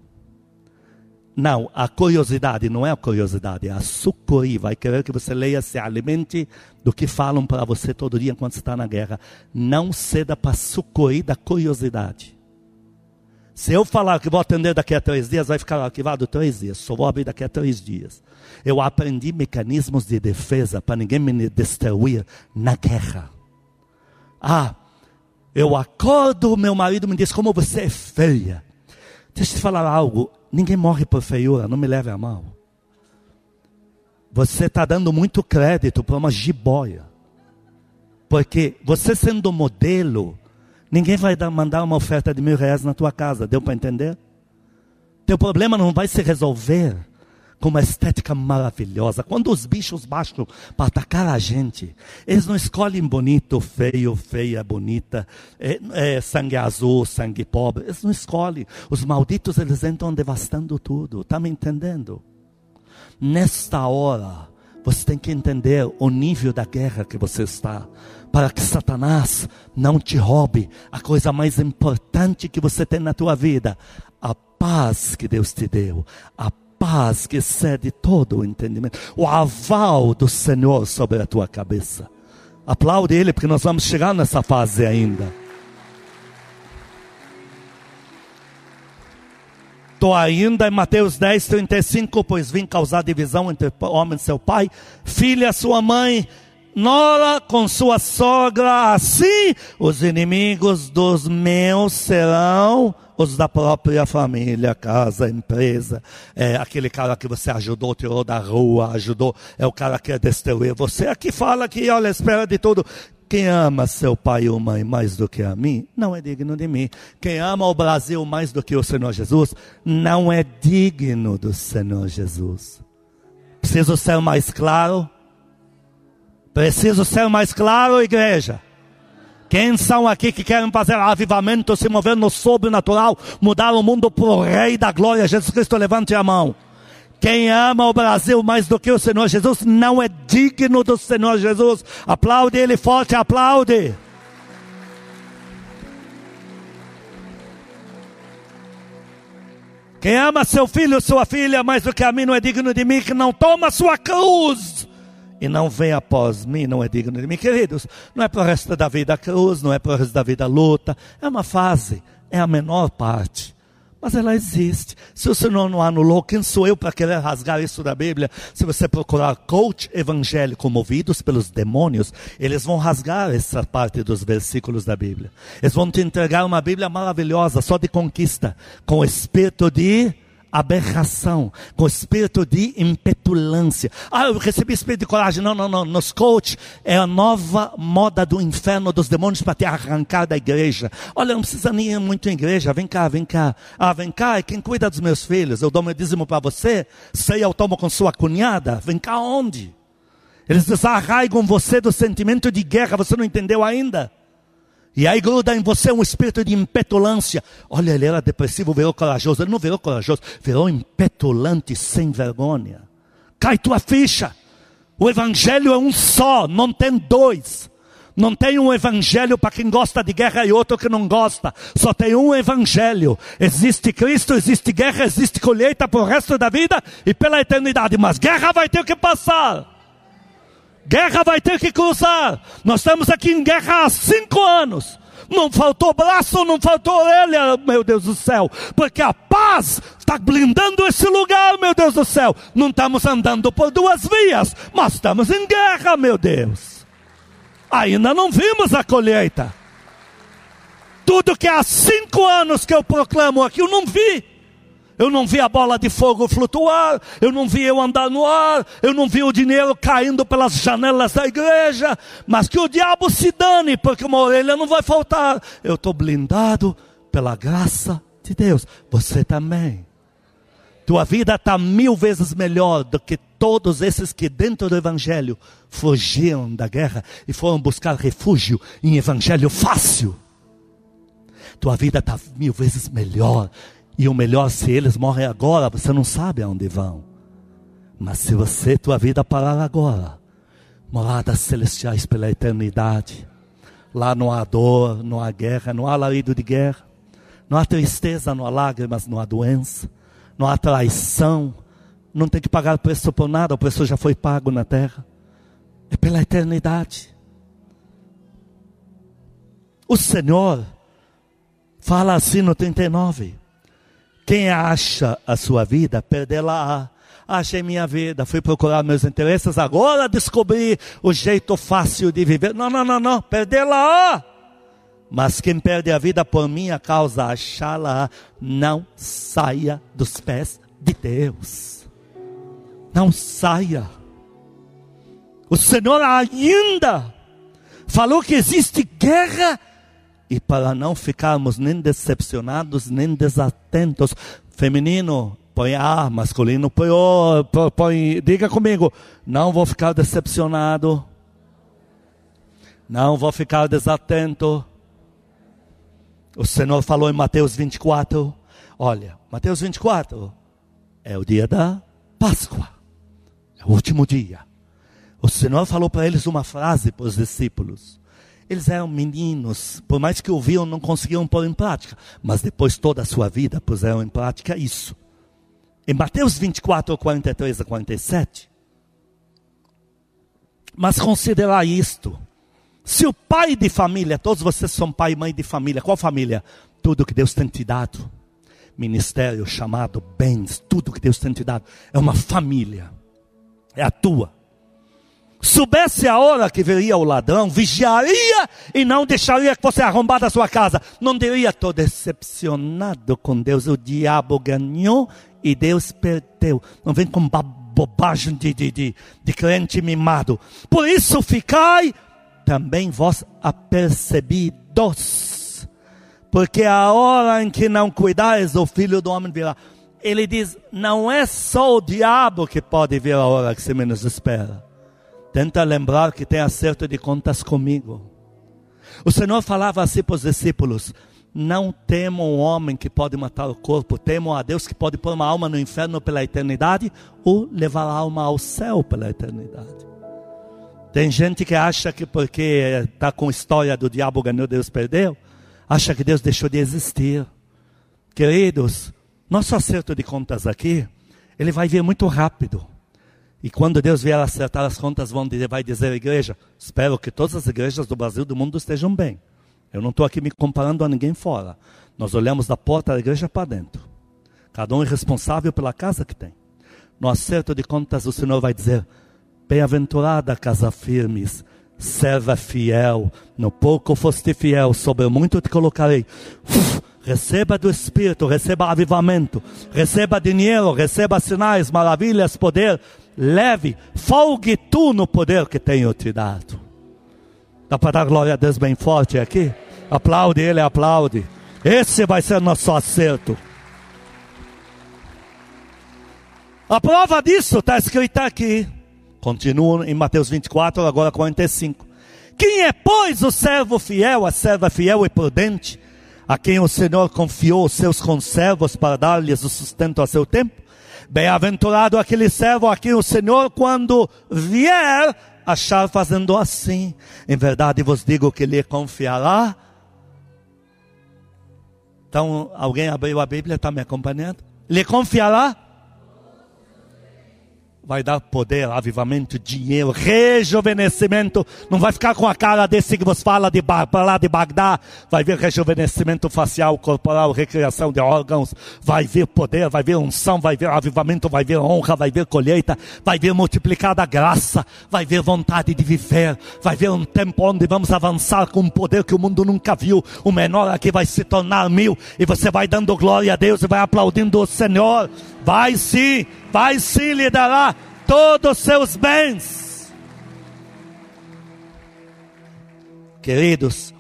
Não, a curiosidade não é a curiosidade, é a sucuri. Vai querer que você leia, se alimente do que falam para você todo dia enquanto está na guerra. Não ceda para sucuri da curiosidade. Se eu falar que vou atender daqui a três dias, vai ficar arquivado três dias. Só vou abrir daqui a três dias. Eu aprendi mecanismos de defesa para ninguém me destruir na guerra. Ah, eu acordo, meu marido me diz como você é feia. Deixa eu te falar algo. Ninguém morre por feiura, não me leve a mal. Você está dando muito crédito para uma jiboia. Porque você sendo modelo, Ninguém vai dar, mandar uma oferta de mil reais na tua casa, deu para entender? Teu problema não vai se resolver com uma estética maravilhosa. Quando os bichos baixam para atacar a gente, eles não escolhem bonito, feio, feia, bonita, é, é, sangue azul, sangue pobre. Eles não escolhem. Os malditos, eles entram devastando tudo. Está me entendendo? Nesta hora, você tem que entender o nível da guerra que você está para que Satanás não te roube a coisa mais importante que você tem na tua vida, a paz que Deus te deu, a paz que excede todo o entendimento, o aval do Senhor sobre a tua cabeça. Aplaude Ele, porque nós vamos chegar nessa fase ainda. Estou ainda em Mateus 10, 35, pois vim causar divisão entre homem e seu pai, filha sua mãe, nora com sua sogra, assim os inimigos dos meus serão os da própria família, casa, empresa. É aquele cara que você ajudou, tirou da rua, ajudou, é o cara que é destruir você. Aqui fala que, olha, espera de tudo. Quem ama seu pai ou mãe mais do que a mim, não é digno de mim. Quem ama o Brasil mais do que o Senhor Jesus, não é digno do Senhor Jesus. Preciso ser mais claro? Preciso ser mais claro, igreja. Quem são aqui que querem fazer avivamento, se mover no sobrenatural, mudar o mundo para o Rei da Glória, Jesus Cristo? Levante a mão. Quem ama o Brasil mais do que o Senhor Jesus não é digno do Senhor Jesus. Aplaude ele forte, aplaude. Quem ama seu filho, sua filha mais do que a mim não é digno de mim, que não toma sua cruz e não vem após mim, não é digno de mim. Queridos, não é para o resto da vida a cruz, não é para o resto da vida a luta, é uma fase, é a menor parte mas ela existe. Se o Senhor não anulou, quem sou eu para querer rasgar isso da Bíblia? Se você procurar coach evangélico movidos pelos demônios, eles vão rasgar essa parte dos versículos da Bíblia. Eles vão te entregar uma Bíblia maravilhosa, só de conquista, com espírito de aberração, com espírito de impetulância. Ah, eu recebi espírito de coragem. Não, não, não. Nos coach é a nova moda do inferno dos demônios para te arrancar da igreja. Olha, não precisa nem ir muito em igreja. Vem cá, vem cá. Ah, vem cá, é quem cuida dos meus filhos. Eu dou meu dízimo para você. Sei, eu tomo com sua cunhada. Vem cá onde? Eles desarraigam você do sentimento de guerra. Você não entendeu ainda? E aí gruda em você um espírito de impetulância. Olha, ele era depressivo, virou corajoso. Ele não virou corajoso, virou impetulante, sem vergonha. Cai tua ficha. O evangelho é um só, não tem dois. Não tem um evangelho para quem gosta de guerra e outro que não gosta. Só tem um evangelho. Existe Cristo, existe guerra, existe colheita para o resto da vida e pela eternidade. Mas guerra vai ter que passar. Guerra vai ter que cruzar. Nós estamos aqui em guerra há cinco anos. Não faltou braço, não faltou orelha, meu Deus do céu. Porque a paz está blindando esse lugar, meu Deus do céu. Não estamos andando por duas vias, mas estamos em guerra, meu Deus. Ainda não vimos a colheita. Tudo que há cinco anos que eu proclamo aqui, eu não vi. Eu não vi a bola de fogo flutuar, eu não vi eu andar no ar, eu não vi o dinheiro caindo pelas janelas da igreja, mas que o diabo se dane, porque uma orelha não vai faltar. Eu estou blindado pela graça de Deus. Você também. Tua vida está mil vezes melhor do que todos esses que dentro do Evangelho fugiram da guerra e foram buscar refúgio em Evangelho fácil. Tua vida está mil vezes melhor e o melhor, se eles morrem agora, você não sabe aonde vão. Mas se você, tua vida parar agora, moradas celestiais pela eternidade, lá não há dor, não há guerra, não há alarido de guerra, não há tristeza, não há lágrimas, não há doença, não há traição, não tem que pagar preço por nada, o preço já foi pago na terra. É pela eternidade. O Senhor fala assim no 39. Quem acha a sua vida, perdê-la. Achei minha vida, fui procurar meus interesses, agora descobri o jeito fácil de viver. Não, não, não, não, perdê-la. Mas quem perde a vida por minha causa, achá-la, não saia dos pés de Deus. Não saia. O Senhor ainda falou que existe guerra e para não ficarmos nem decepcionados, nem desatentos, feminino, põe A, masculino, põe O, põe, diga comigo, não vou ficar decepcionado, não vou ficar desatento. O Senhor falou em Mateus 24, olha, Mateus 24 é o dia da Páscoa, é o último dia. O Senhor falou para eles uma frase para os discípulos. Eles eram meninos, por mais que ouviam, não conseguiam pôr em prática. Mas depois toda a sua vida puseram em prática isso. Em Mateus 24, 43 a 47. Mas considerar isto. Se o pai de família, todos vocês são pai e mãe de família, qual família? Tudo que Deus tem te dado. ministério, chamado, bens, tudo que Deus tem te dado, é uma família, é a tua. Soubesse a hora que viria o ladrão, vigiaria e não deixaria que fosse arrombada a sua casa. Não diria, estou decepcionado com Deus. O diabo ganhou e Deus perdeu. Não vem com bobagem de, de, de, de crente mimado. Por isso ficai também vós apercebidos. Porque a hora em que não cuidais, o filho do homem virá. Ele diz: não é só o diabo que pode vir a hora que se menos espera. Tenta lembrar que tem acerto de contas comigo. O Senhor falava assim para os discípulos: não temam o homem que pode matar o corpo, temam a Deus que pode pôr uma alma no inferno pela eternidade ou levar a alma ao céu pela eternidade. Tem gente que acha que porque está com história do diabo ganhou, Deus perdeu, acha que Deus deixou de existir. Queridos, nosso acerto de contas aqui, ele vai vir muito rápido. E quando Deus vier acertar as contas, vão dizer, vai dizer a igreja, espero que todas as igrejas do Brasil e do mundo estejam bem. Eu não estou aqui me comparando a ninguém fora. Nós olhamos da porta da igreja para dentro. Cada um é responsável pela casa que tem. No acerto de contas, o Senhor vai dizer: Bem-aventurada casa firmes, serva fiel. No pouco foste fiel, sobre muito te colocarei. Uf, receba do Espírito, receba avivamento, receba dinheiro, receba sinais, maravilhas, poder. Leve, folgue tu no poder que tenho te dado. Dá para dar glória a Deus bem forte aqui? Aplaude ele, aplaude. Esse vai ser nosso acerto. A prova disso está escrita aqui. Continua em Mateus 24, agora 45. Quem é, pois, o servo fiel, a serva fiel e prudente, a quem o Senhor confiou os seus conservos para dar-lhes o sustento a seu tempo? Bem-aventurado aquele servo a quem o Senhor, quando vier, achar fazendo assim. Em verdade vos digo que lhe confiará então, alguém abriu a Bíblia, está me acompanhando? Lhe confiará vai dar poder, avivamento, dinheiro, rejuvenescimento. Não vai ficar com a cara desse que vos fala de lá de Bagdá. Vai ver rejuvenescimento facial, corporal, recriação de órgãos. Vai ver poder, vai ver unção, vai ver avivamento, vai ver honra, vai ver colheita, vai ver multiplicada graça, vai ver vontade de viver. Vai ver um tempo onde vamos avançar com um poder que o mundo nunca viu. O menor aqui vai se tornar mil e você vai dando glória a Deus e vai aplaudindo o Senhor. Vai sim, vai sim lhe dará todos os seus bens. Queridos,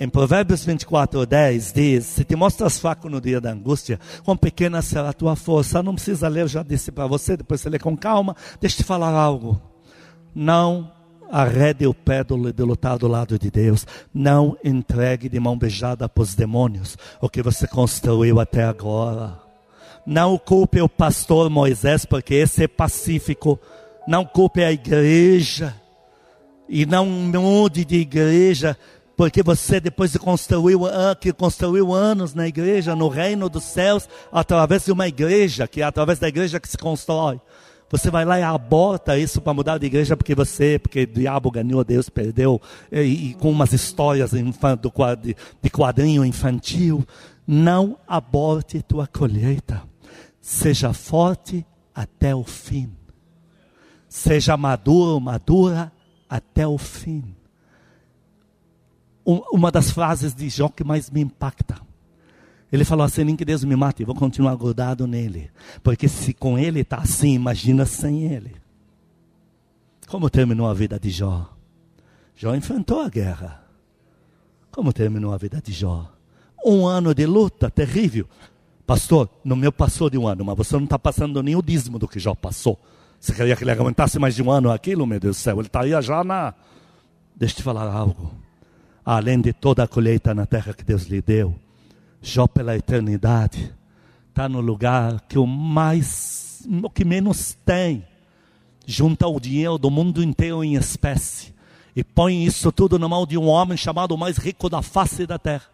em Provérbios 24, 10 diz: Se te mostras fraco no dia da angústia, quão pequena será a tua força. Não precisa ler, eu já disse para você, depois você lê com calma. Deixa eu te falar algo. Não arrede o pé do, de lutar do lado de Deus. Não entregue de mão beijada para os demônios o que você construiu até agora. Não culpe o pastor Moisés, porque esse é pacífico. Não culpe a igreja. E não mude de igreja, porque você depois de construir, que construiu anos na igreja, no reino dos céus, através de uma igreja, que é através da igreja que se constrói. Você vai lá e aborta isso para mudar de igreja porque você, porque o diabo ganhou, Deus perdeu, e, e com umas histórias de, de quadrinho infantil. Não aborte tua colheita. Seja forte até o fim. Seja maduro, madura até o fim. Uma das frases de Jó que mais me impacta. Ele falou assim: nem que Deus me mate, eu vou continuar grudado nele. Porque se com ele está assim, imagina sem ele. Como terminou a vida de Jó? Jó enfrentou a guerra. Como terminou a vida de Jó? Um ano de luta terrível. Pastor, no meu passou de um ano, mas você não está passando nem o dízimo do que já passou. Você queria que ele aguentasse mais de um ano aquilo, meu Deus do céu? Ele estaria já na. Deixa eu te falar algo. Além de toda a colheita na terra que Deus lhe deu, Jó pela eternidade está no lugar que o mais, o que menos tem, junta o dinheiro do mundo inteiro em espécie e põe isso tudo na mão de um homem chamado o mais rico da face da terra.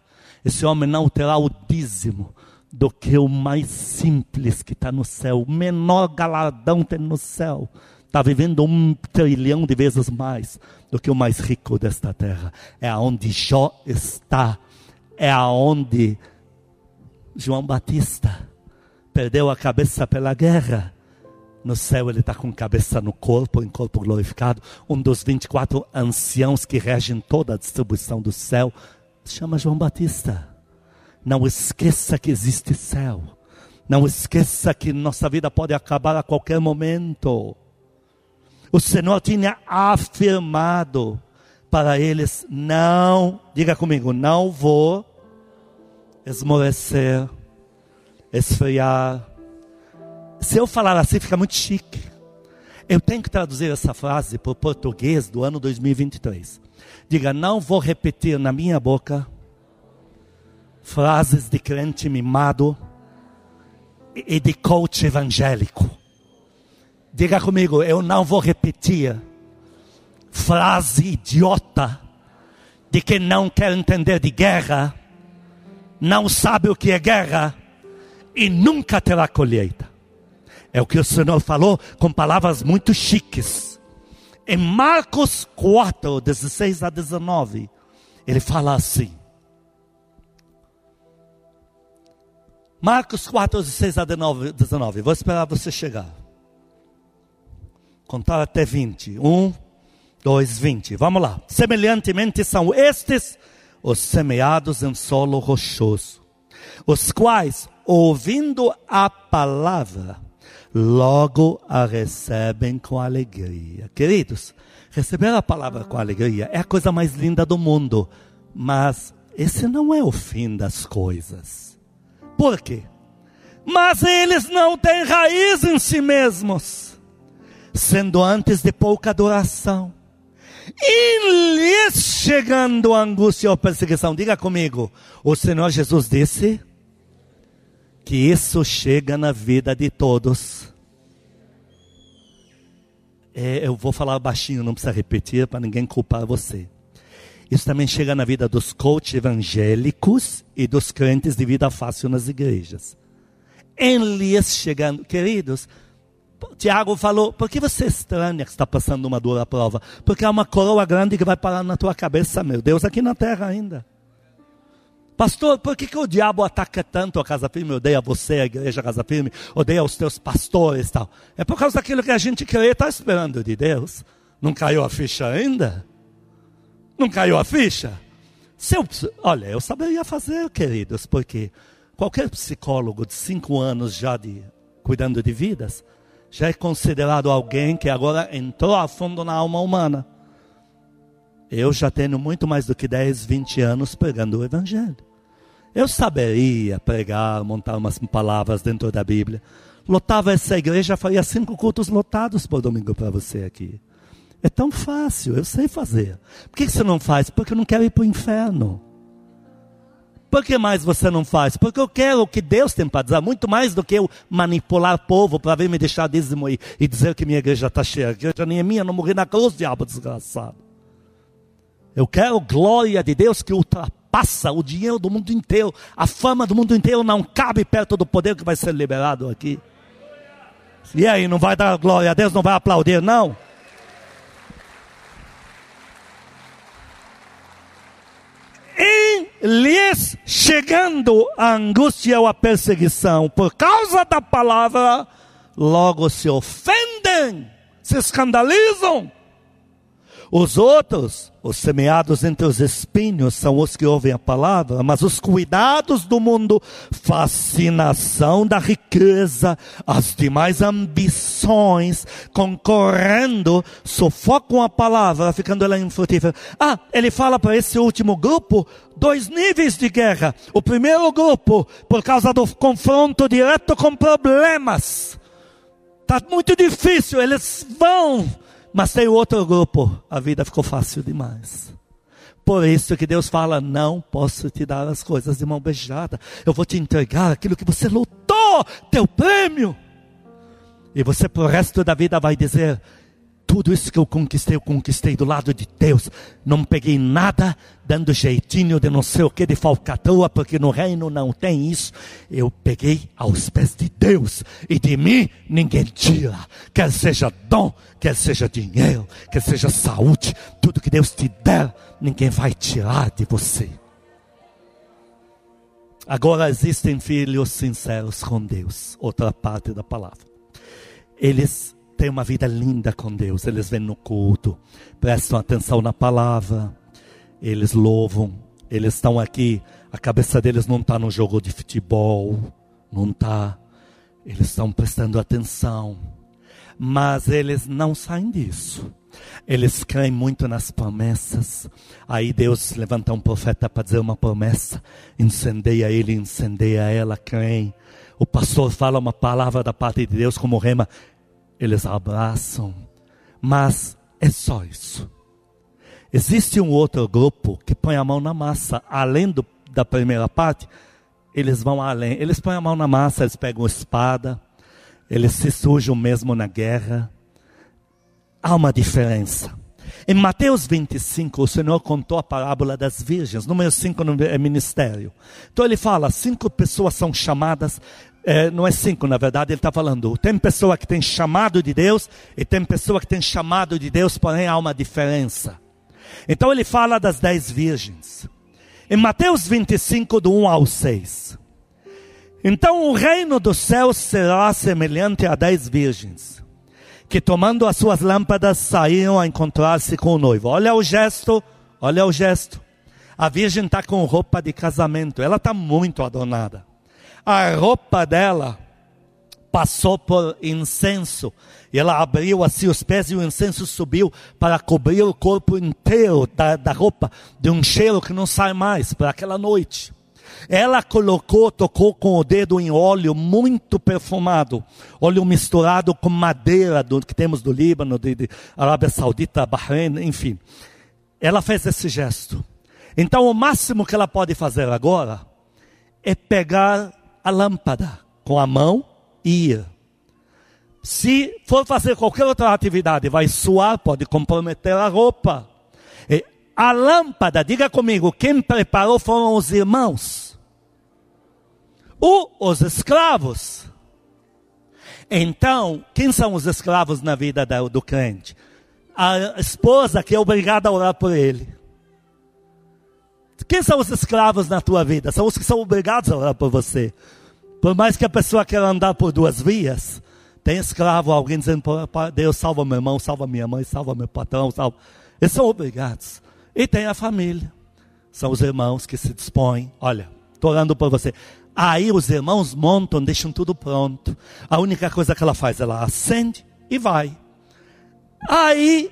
Esse homem não terá o dízimo, do que o mais simples que está no céu. O menor galardão tem no céu. Está vivendo um trilhão de vezes mais do que o mais rico desta terra. É aonde Jó está. É aonde João Batista perdeu a cabeça pela guerra. No céu ele está com cabeça no corpo, em corpo glorificado. Um dos 24 anciãos que regem toda a distribuição do céu chama João Batista. Não esqueça que existe céu. Não esqueça que nossa vida pode acabar a qualquer momento. O Senhor tinha afirmado para eles: não, diga comigo, não vou esmorecer, esfriar. Se eu falar assim, fica muito chique. Eu tenho que traduzir essa frase para o português do ano 2023. Diga, não vou repetir na minha boca frases de crente mimado e de coach evangélico. Diga comigo, eu não vou repetir frase idiota de quem não quer entender de guerra, não sabe o que é guerra e nunca terá colheita. É o que o Senhor falou com palavras muito chiques. Em Marcos 4, 16 a 19, ele fala assim: Marcos 4, 16 a 19. Vou esperar você chegar. Contar até 20. 1, 2, 20. Vamos lá. Semelhantemente são estes os semeados em solo rochoso, os quais, ouvindo a palavra, logo a recebem com alegria. Queridos, receber a palavra com alegria é a coisa mais linda do mundo, mas esse não é o fim das coisas. Por quê? Mas eles não têm raiz em si mesmos, sendo antes de pouca duração. E lhes chegando a angústia ou perseguição, diga comigo, o Senhor Jesus disse que isso chega na vida de todos. É, eu vou falar baixinho, não precisa repetir para ninguém culpar você. Isso também chega na vida dos coaches evangélicos e dos crentes de vida fácil nas igrejas. Elias chegando, queridos, Tiago falou, por que você é estranha que está passando uma dura prova? Porque há uma coroa grande que vai parar na tua cabeça, meu Deus, aqui na terra ainda. Pastor, por que, que o diabo ataca tanto a Casa Firme, odeia você, a igreja Casa Firme, odeia os teus pastores e tal? É por causa daquilo que a gente crê e está esperando de Deus. Não caiu a ficha ainda? Não caiu a ficha? Se eu, olha, eu saberia fazer, queridos, porque qualquer psicólogo de cinco anos já de cuidando de vidas já é considerado alguém que agora entrou a fundo na alma humana. Eu já tenho muito mais do que 10, 20 anos pregando o Evangelho. Eu saberia pregar, montar umas palavras dentro da Bíblia. Lotava essa igreja, faria cinco cultos lotados por domingo para você aqui. É tão fácil, eu sei fazer. Por que você não faz? Porque eu não quero ir para o inferno. Por que mais você não faz? Porque eu quero o que Deus tem para dizer, muito mais do que eu manipular o povo para vir me deixar dízimo e, e dizer que minha igreja está cheia. A igreja nem é minha, não morri na cruz, diabo desgraçado. Eu quero glória de Deus que ultrapassa o dinheiro do mundo inteiro. A fama do mundo inteiro não cabe perto do poder que vai ser liberado aqui. E aí, não vai dar glória a Deus, não vai aplaudir, não? em lhes chegando a angústia ou a perseguição por causa da palavra, logo se ofendem, se escandalizam os outros, os semeados entre os espinhos, são os que ouvem a palavra, mas os cuidados do mundo, fascinação da riqueza, as demais ambições, concorrendo, sufocam a palavra, ficando ela infrutífera. Ah, ele fala para esse último grupo dois níveis de guerra. O primeiro grupo, por causa do confronto direto com problemas, está muito difícil, eles vão mas tem outro grupo, a vida ficou fácil demais. Por isso que Deus fala: não posso te dar as coisas de mão beijada. Eu vou te entregar aquilo que você lutou, teu prêmio. E você, pro resto da vida, vai dizer: tudo isso que eu conquistei, eu conquistei do lado de Deus. Não peguei nada dando jeitinho de não sei o que, de falcatrua, porque no reino não tem isso. Eu peguei aos pés de Deus e de mim ninguém tira. Quer seja dom, quer seja dinheiro, quer seja saúde, tudo que Deus te der, ninguém vai tirar de você. Agora existem filhos sinceros com Deus, outra parte da palavra. Eles têm uma vida linda com Deus, eles vêm no culto, prestam atenção na palavra, eles louvam, eles estão aqui, a cabeça deles não está no jogo de futebol, não está, eles estão prestando atenção, mas eles não saem disso. Eles creem muito nas promessas. Aí Deus levanta um profeta para dizer uma promessa, incendeia ele, incendeia ela, creem. O pastor fala uma palavra da parte de Deus como rema, eles abraçam. Mas é só isso. Existe um outro grupo que põe a mão na massa, além do, da primeira parte, eles vão além. Eles põem a mão na massa, eles pegam espada, eles se sujam mesmo na guerra há uma diferença. Em Mateus 25, o Senhor contou a parábola das virgens. Número 5 é ministério. Então ele fala: cinco pessoas são chamadas. É, não é cinco, na verdade, ele está falando. Tem pessoa que tem chamado de Deus e tem pessoa que tem chamado de Deus, porém há uma diferença. Então ele fala das dez virgens. Em Mateus 25, do 1 ao 6. Então o reino dos céus será semelhante a dez virgens que tomando as suas lâmpadas saíram a encontrar-se com o noivo. Olha o gesto, olha o gesto. A virgem está com roupa de casamento, ela está muito adornada. A roupa dela passou por incenso, e ela abriu assim os pés e o incenso subiu para cobrir o corpo inteiro da, da roupa, de um cheiro que não sai mais para aquela noite. Ela colocou, tocou com o dedo em óleo muito perfumado, óleo misturado com madeira do, que temos do Líbano, de, de Arábia Saudita, Bahrein, enfim. Ela fez esse gesto. Então, o máximo que ela pode fazer agora é pegar a lâmpada com a mão e ir. Se for fazer qualquer outra atividade, vai suar, pode comprometer a roupa. E a lâmpada, diga comigo, quem preparou foram os irmãos ou os escravos. Então, quem são os escravos na vida do crente? A esposa que é obrigada a orar por ele. Quem são os escravos na tua vida? São os que são obrigados a orar por você. Por mais que a pessoa queira andar por duas vias, tem escravo, alguém dizendo, Deus salva meu irmão, salva minha mãe, salva meu patrão, salva. Eles são obrigados. E tem a família. São os irmãos que se dispõem. Olha, estou orando por você. Aí os irmãos montam, deixam tudo pronto. A única coisa que ela faz, ela acende e vai. Aí,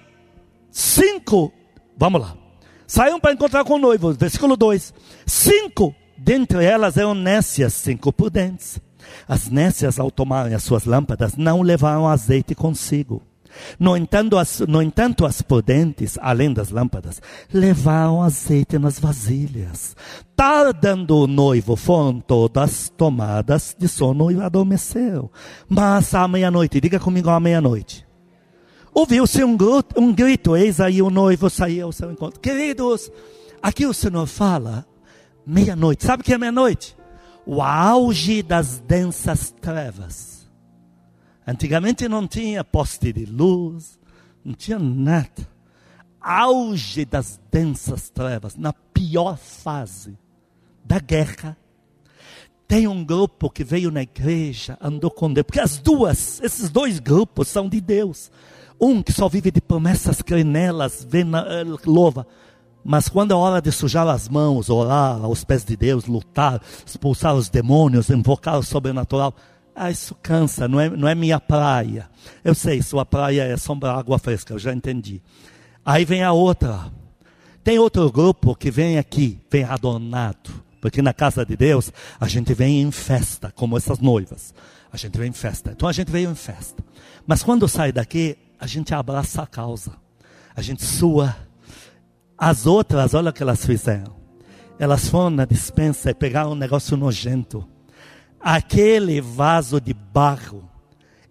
cinco, vamos lá. Saíram para encontrar com o noivo, versículo 2. Cinco dentre elas eram nécias, cinco prudentes. As nécias, ao tomarem as suas lâmpadas, não levaram azeite consigo. No entanto, as, no entanto, as prudentes, além das lâmpadas, levaram azeite nas vasilhas. Tardando o noivo, foram todas tomadas de sono e adormeceram. Mas à meia-noite, diga comigo à meia-noite. Ouviu-se um, um grito, eis aí o noivo saiu ao seu encontro. Queridos, aqui o Senhor fala meia-noite. Sabe o que é meia-noite? O auge das densas trevas Antigamente não tinha poste de luz, não tinha nada. Auge das densas trevas, na pior fase da guerra. Tem um grupo que veio na igreja, andou com Deus, porque as duas, esses dois grupos são de Deus. Um que só vive de promessas, crê nelas, vê na, eh, louva. Mas quando é hora de sujar as mãos, orar aos pés de Deus, lutar, expulsar os demônios, invocar o sobrenatural, ah, isso cansa, não é, não é minha praia. Eu sei, sua praia é sombra, água fresca, eu já entendi. Aí vem a outra. Tem outro grupo que vem aqui, vem adornado. Porque na casa de Deus, a gente vem em festa, como essas noivas. A gente vem em festa. Então a gente veio em festa. Mas quando sai daqui, a gente abraça a causa. A gente sua. As outras, olha o que elas fizeram. Elas foram na dispensa e pegaram um negócio nojento aquele vaso de barro,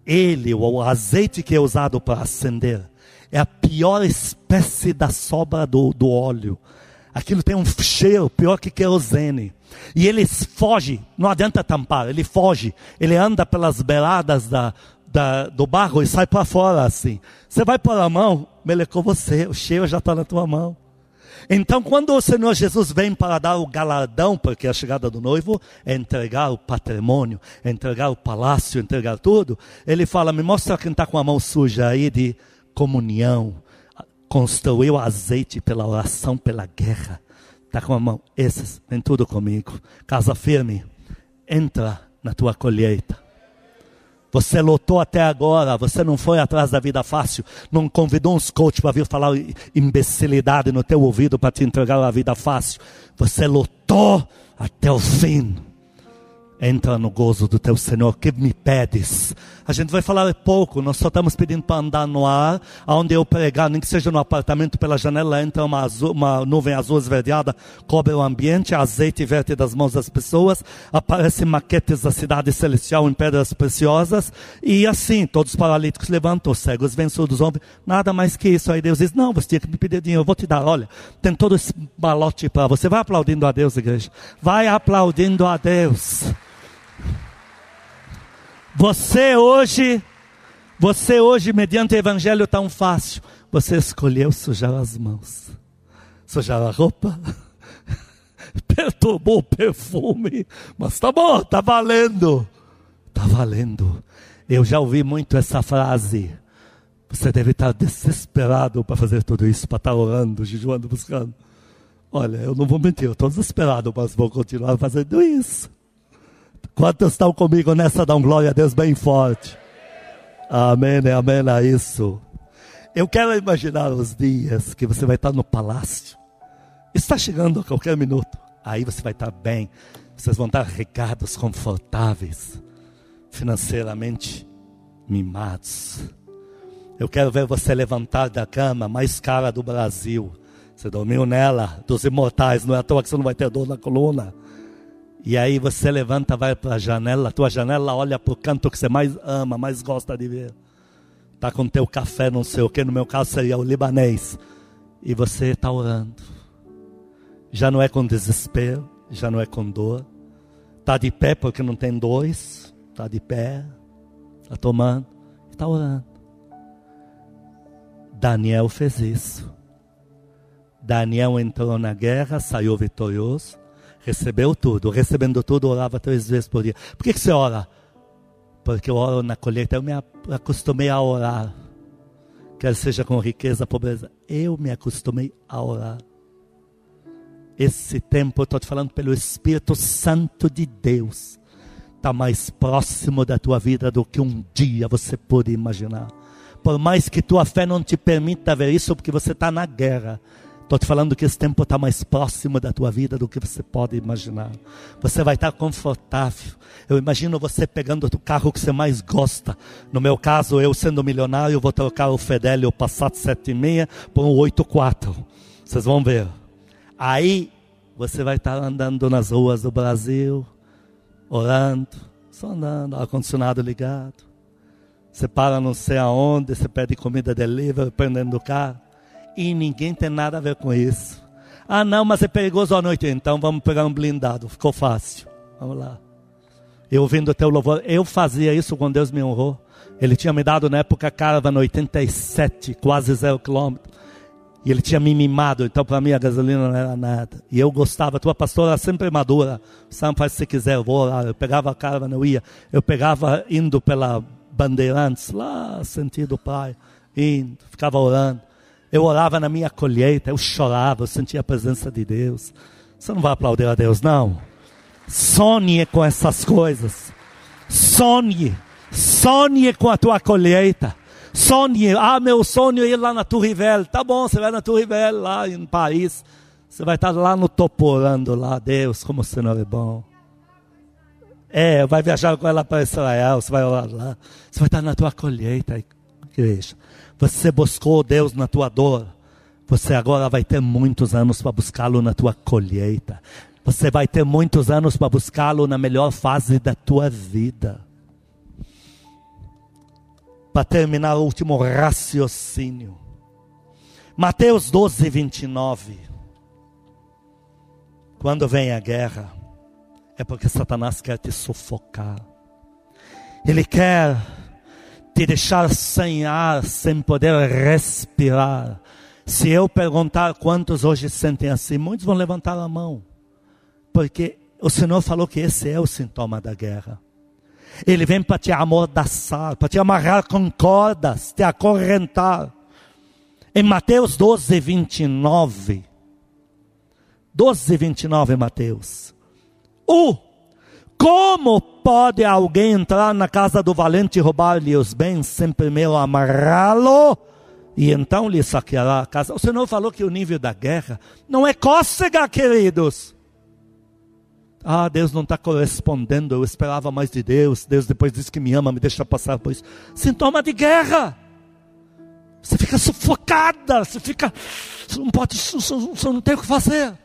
ele, o azeite que é usado para acender, é a pior espécie da sobra do, do óleo. Aquilo tem um cheiro pior que querosene. E ele foge, não adianta tampar, ele foge. Ele anda pelas beiradas da, da, do barro e sai para fora assim. Você vai pôr a mão, melecou você, o cheiro já está na tua mão. Então, quando o Senhor Jesus vem para dar o galardão, porque a chegada do noivo é entregar o patrimônio, entregar o palácio, entregar tudo, ele fala: Me mostra quem está com a mão suja aí de comunhão, construiu azeite pela oração, pela guerra. Está com a mão, esses, vem tudo comigo. Casa firme, entra na tua colheita. Você lutou até agora, você não foi atrás da vida fácil, não convidou uns coaches para vir falar imbecilidade no teu ouvido para te entregar a vida fácil. Você lutou até o fim. Entra no gozo do teu Senhor, que me pedes. A gente vai falar pouco, nós só estamos pedindo para andar no ar, aonde eu pregar, nem que seja no apartamento, pela janela entra uma, azul, uma nuvem azul esverdeada, cobre o ambiente, azeite verte das mãos das pessoas, aparecem maquetes da cidade celestial em pedras preciosas, e assim, todos os paralíticos levantam, os cegos vêm, surdos ombros, nada mais que isso. Aí Deus diz, não, você tinha que me pedir dinheiro, eu vou te dar, olha, tem todo esse balote para você, vai aplaudindo a Deus, igreja, vai aplaudindo a Deus. Você hoje, você hoje, mediante o evangelho tão fácil, você escolheu sujar as mãos, sujar a roupa, perturbou o perfume, mas tá bom, tá valendo, tá valendo. Eu já ouvi muito essa frase. Você deve estar desesperado para fazer tudo isso, para estar orando, jejuando, buscando. Olha, eu não vou mentir, eu estou desesperado, mas vou continuar fazendo isso. Quantos estão comigo nessa? Dão glória a Deus bem forte. Amém, amém a isso. Eu quero imaginar os dias que você vai estar no palácio. Está chegando a qualquer minuto. Aí você vai estar bem. Vocês vão estar regados, confortáveis, financeiramente mimados. Eu quero ver você levantar da cama mais cara do Brasil. Você dormiu nela, dos imortais, não é à toa que você não vai ter dor na coluna. E aí você levanta, vai para a janela, tua janela olha para o canto que você mais ama, mais gosta de ver. Está com teu café, não sei o que, no meu caso seria o libanês. E você está orando. Já não é com desespero, já não é com dor. Está de pé porque não tem dois. Está de pé, está tomando, está orando. Daniel fez isso. Daniel entrou na guerra, saiu vitorioso Recebeu tudo. Recebendo tudo, orava três vezes por dia. Por que, que você ora? Porque eu oro na colheita. Eu me acostumei a orar. Quer seja com riqueza, pobreza. Eu me acostumei a orar. Esse tempo, eu estou te falando pelo Espírito Santo de Deus. Está mais próximo da tua vida do que um dia você pôde imaginar. Por mais que tua fé não te permita ver isso, porque você está na guerra Estou te falando que esse tempo está mais próximo da tua vida do que você pode imaginar. Você vai estar confortável. Eu imagino você pegando o carro que você mais gosta. No meu caso, eu sendo milionário, eu vou trocar o Fidelio Passat 7,6 por um 8,4. Vocês vão ver. Aí você vai estar andando nas ruas do Brasil, orando, só andando, ar-condicionado ligado. Você para não sei aonde, você pede comida delivery, prendendo o carro e ninguém tem nada a ver com isso. Ah, não, mas é perigoso à noite. Então vamos pegar um blindado. Ficou fácil. Vamos lá. Eu ouvindo o teu louvor, eu fazia isso quando Deus me honrou. Ele tinha me dado na época Caravan 87, quase zero quilômetro. E ele tinha me mimado, então para mim a gasolina não era nada. E eu gostava, tua pastora sempre madura. Sam faz se quiser, eu vou orar. Eu pegava a Caravan, eu ia. Eu pegava indo pela Bandeirantes, lá sentido Pai, indo, ficava orando. Eu orava na minha colheita, eu chorava, eu sentia a presença de Deus. Você não vai aplaudir a Deus, não. Sonhe com essas coisas. Sonhe. Sonhe com a tua colheita. Sonhe. Ah, meu sonho é ir lá na Torre Velha. Tá bom, você vai na Torre Velha, lá em Paris. Você vai estar lá no topo orando lá. Deus, como o Senhor é bom. É, vai viajar com ela para Israel, você vai orar lá. Você vai estar na tua colheita, igreja. Você buscou Deus na tua dor. Você agora vai ter muitos anos para buscá-lo na tua colheita. Você vai ter muitos anos para buscá-lo na melhor fase da tua vida. Para terminar o último raciocínio. Mateus 12, 29. Quando vem a guerra, é porque Satanás quer te sufocar. Ele quer te deixar sem ar, sem poder respirar, Se eu perguntar quantos hoje sentem assim, muitos vão levantar a mão. Porque o Senhor falou que esse é o sintoma da guerra. Ele vem para te amordaçar, para te amarrar com cordas, te acorrentar. Em Mateus 12, 29. 12, 29, Mateus. O como pode alguém entrar na casa do valente e roubar-lhe os bens sem primeiro amarrá-lo e então lhe saqueará a casa? O Senhor falou que o nível da guerra não é cócega, queridos. Ah, Deus não está correspondendo. Eu esperava mais de Deus. Deus depois disse que me ama, me deixa passar por isso. Sintoma de guerra. Você fica sufocada. Você fica. Você não pode. Você não tem o que fazer.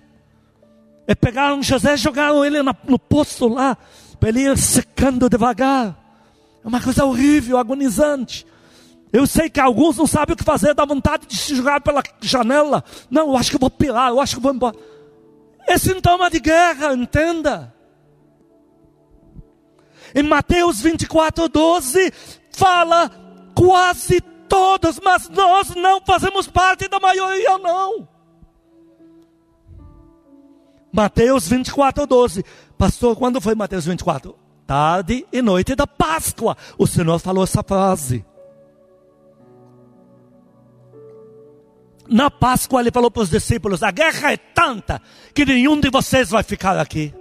É pegaram José e jogaram ele no poço lá. Para ele ir secando devagar. É uma coisa horrível, agonizante. Eu sei que alguns não sabem o que fazer, dá vontade de se jogar pela janela. Não, eu acho que eu vou pilar, eu acho que eu vou embora. É sintoma de guerra, entenda. Em Mateus 24, 12, fala quase todos, mas nós não fazemos parte da maioria, não. Mateus 24, 12. Pastor, quando foi Mateus 24? Tarde e noite da Páscoa. O Senhor falou essa frase. na Páscoa ele falou para os discípulos: a guerra é tanta que nenhum de vocês vai ficar aqui.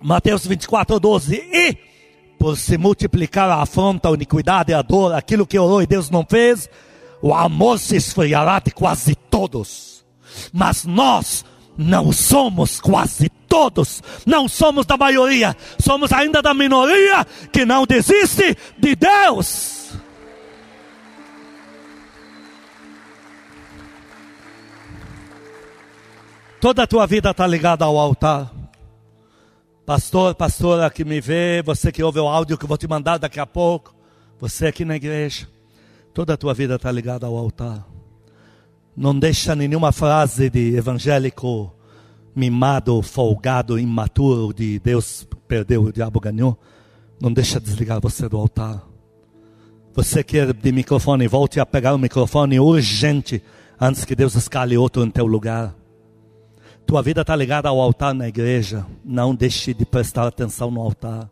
Mateus 24, 12. E por se multiplicar a afronta, a iniquidade, a dor, aquilo que orou e Deus não fez, o amor se esfriará de quase todos. Mas nós não somos quase todos, não somos da maioria, somos ainda da minoria que não desiste de Deus. Toda a tua vida está ligada ao altar. Pastor, pastora que me vê, você que ouve o áudio que eu vou te mandar daqui a pouco, você aqui na igreja, toda a tua vida está ligada ao altar. Não deixa nenhuma frase de evangélico mimado, folgado, imaturo, de Deus perdeu, o diabo ganhou. Não deixa desligar você do altar. Você que é de microfone, volte a pegar o microfone urgente, antes que Deus escale outro em teu lugar. Tua vida está ligada ao altar na igreja. Não deixe de prestar atenção no altar.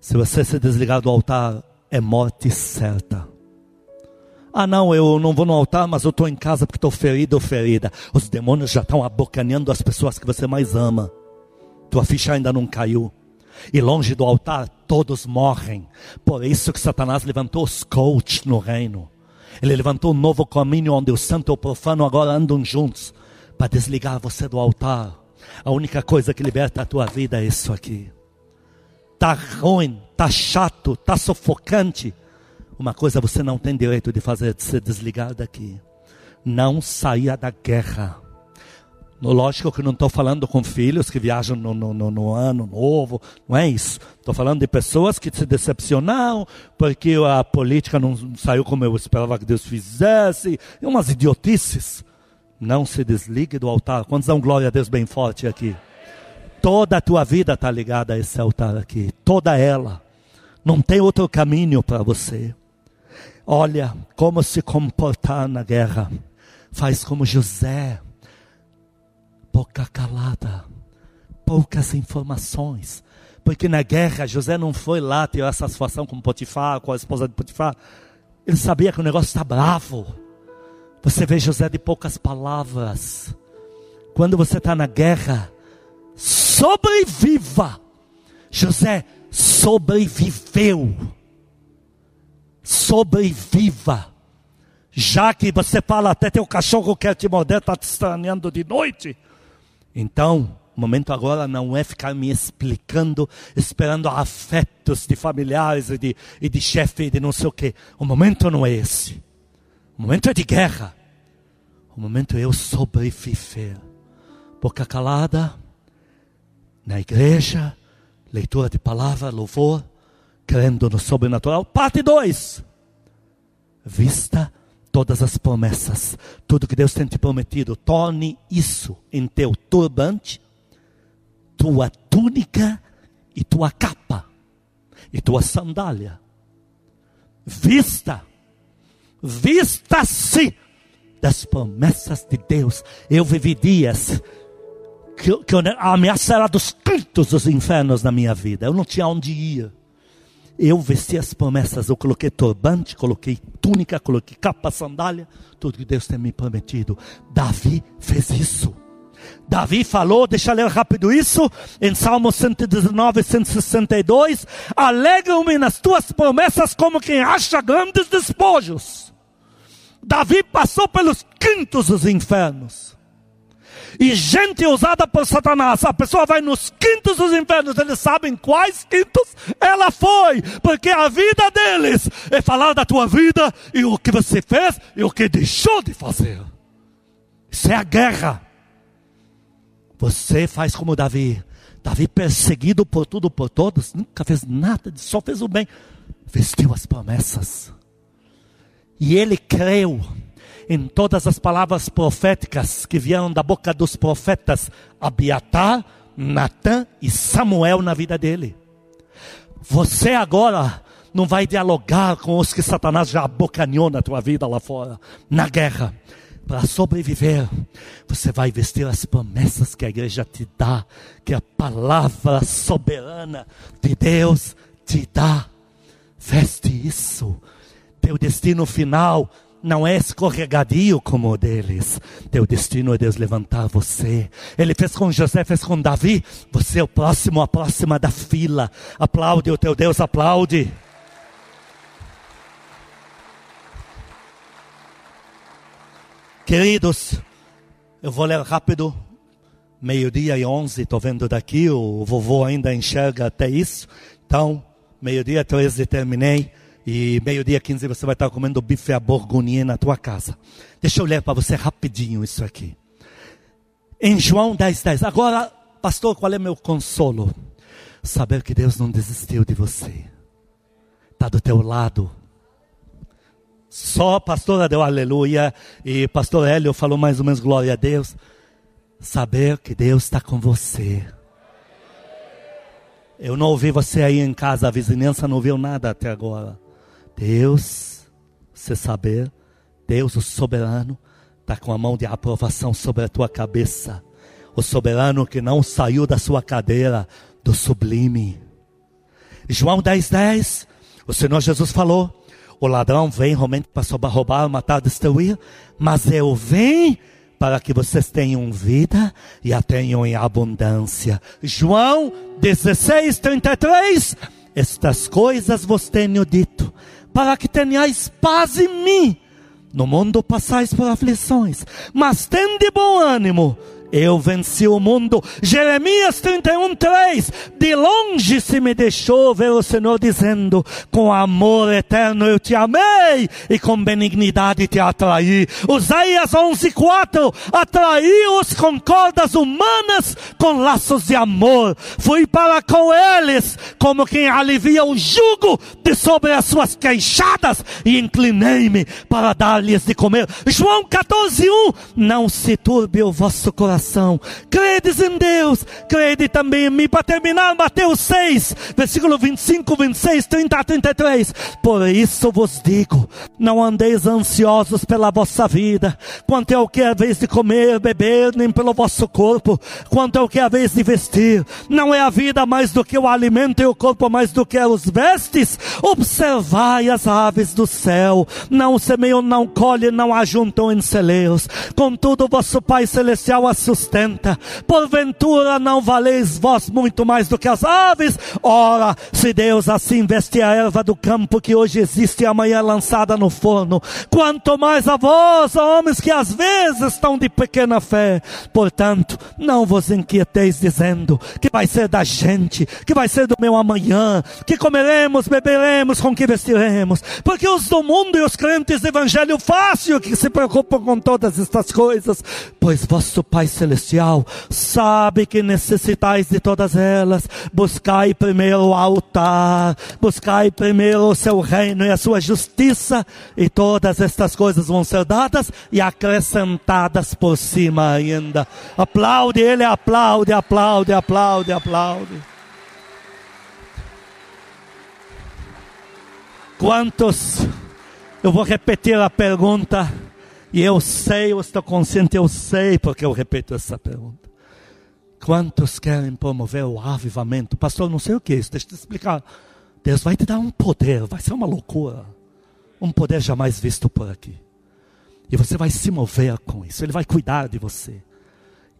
Se você se desligar do altar, é morte certa. Ah, não, eu não vou no altar, mas eu estou em casa porque estou ferido ou ferida. Os demônios já estão abocanhando as pessoas que você mais ama. Tua ficha ainda não caiu. E longe do altar, todos morrem. Por isso que Satanás levantou os coaches no reino. Ele levantou um novo caminho onde o santo e o profano agora andam juntos para desligar você do altar. A única coisa que liberta a tua vida é isso aqui. Tá ruim, tá chato, tá sufocante. Uma coisa você não tem direito de fazer, de se desligar daqui. Não saia da guerra. Lógico que não estou falando com filhos que viajam no, no, no, no, ano novo, não é isso. Estou falando de pessoas que se decepcionaram porque a política não saiu como eu esperava que Deus fizesse, e umas idiotices. Não se desligue do altar. Quantos dão glória a Deus bem forte aqui? Toda a tua vida está ligada a esse altar aqui. Toda ela. Não tem outro caminho para você. Olha como se comportar na guerra. Faz como José. Boca calada. Poucas informações. Porque na guerra José não foi lá ter essa situação com Potifar, com a esposa de Potifar. Ele sabia que o negócio está bravo. Você vê José de poucas palavras. Quando você está na guerra, sobreviva. José sobreviveu. Sobreviva. Já que você fala até teu cachorro quer te morder, está te estranhando de noite. Então, o momento agora não é ficar me explicando, esperando afetos de familiares e de, e de chefe e de não sei o quê. O momento não é esse. O momento é de guerra. O momento é eu sobreviver. Boca calada, na igreja, leitura de palavra, louvor, crendo no sobrenatural. Parte 2. Vista todas as promessas, tudo que Deus tem te prometido. Torne isso em teu turbante, tua túnica e tua capa e tua sandália. Vista Vista-se das promessas de Deus. Eu vivi dias que, que a ameaça era dos cantos dos infernos na minha vida. Eu não tinha onde ir. Eu vesti as promessas, eu coloquei turbante, coloquei túnica, coloquei capa, sandália, tudo que Deus tem me prometido. Davi fez isso. Davi falou, deixa eu ler rápido isso, em Salmo 119, 162, alegram-me nas tuas promessas como quem acha grandes despojos. Davi passou pelos quintos dos infernos. E gente usada por Satanás, a pessoa vai nos quintos dos infernos, eles sabem quais quintos ela foi, porque a vida deles é falar da tua vida e o que você fez e o que deixou de fazer. Isso é a guerra. Você faz como Davi. Davi perseguido por tudo, por todos, nunca fez nada, só fez o bem. Vestiu as promessas. E ele creu em todas as palavras proféticas que vieram da boca dos profetas Abiatar, Natã e Samuel na vida dele. Você agora não vai dialogar com os que Satanás já abocanhou na tua vida lá fora, na guerra para sobreviver, você vai vestir as promessas que a igreja te dá, que a palavra soberana de Deus te dá. Veste isso. Teu destino final não é escorregadio como o deles. Teu destino é Deus levantar você. Ele fez com José, fez com Davi. Você é o próximo, a próxima da fila. Aplaude o teu Deus, aplaude. Queridos, eu vou ler rápido. Meio-dia e onze, estou vendo daqui, o vovô ainda enxerga até isso. Então, meio-dia treze terminei. E meio-dia quinze você vai estar comendo bife à bourguignon na tua casa. Deixa eu ler para você rapidinho isso aqui. Em João 10, 10. Agora, pastor, qual é meu consolo? Saber que Deus não desistiu de você. Está do teu lado só a pastora deu aleluia e pastor Hélio falou mais ou menos glória a Deus. Saber que Deus está com você. Eu não ouvi você aí em casa, a vizinhança não ouviu nada até agora. Deus, você saber, Deus o soberano, está com a mão de aprovação sobre a tua cabeça. O soberano que não saiu da sua cadeira do sublime. João 10, 10, o Senhor Jesus falou: o ladrão vem realmente para roubar, matar, destruir, mas eu venho para que vocês tenham vida e a tenham em abundância. João 16, 33. Estas coisas vos tenho dito, para que tenhais paz em mim. No mundo passais por aflições, mas tende bom ânimo eu venci o mundo. Jeremias 31, 3. De longe se me deixou ver o Senhor dizendo: Com amor eterno eu te amei e com benignidade te atraí. Oséias 11, 4. Atraí-os com cordas humanas, com laços de amor. Fui para com eles, como quem alivia o jugo de sobre as suas queixadas, e inclinei-me para dar-lhes de comer. João 14, 1. Não se turbe o vosso coração coração. Credes em Deus, crede também em mim. Para terminar, Mateus 6, versículo 25, 26, 30 a 33. Por isso vos digo: não andeis ansiosos pela vossa vida, quanto é o que é a vez de comer, beber, nem pelo vosso corpo, quanto é o que é a vez de vestir. Não é a vida mais do que o alimento e o corpo mais do que os vestes. Observai as aves do céu, não semeiam, não colhem, não ajuntam em celeiros. Contudo, vosso Pai Celestial as sustenta. Porventura não valeis vós muito mais do que as aves? Ora, se Deus assim veste a erva do campo que hoje existe e amanhã é lançada no forno, quanto mais a vós, homens que às vezes estão de pequena fé. Portanto, não vos inquieteis dizendo que vai ser da gente, que vai ser do meu amanhã, que comeremos, beberemos, com que vestiremos. Porque os do mundo e os crentes do evangelho fácil que se preocupam com todas estas coisas, pois vosso Pai celestial sabe que necessitais de todas elas. Buscai primeiro o altar, buscai primeiro o seu reino e a sua justiça, e todas estas coisas vão ser dadas e acrescentadas por cima ainda. Aplaude ele, aplaude, aplaude, aplaude, aplaude. Quantos Eu vou repetir a pergunta. E eu sei, eu estou consciente, eu sei porque eu repito essa pergunta. Quantos querem promover o avivamento? Pastor, não sei o que é isso, deixa eu te explicar. Deus vai te dar um poder, vai ser uma loucura. Um poder jamais visto por aqui. E você vai se mover com isso, Ele vai cuidar de você.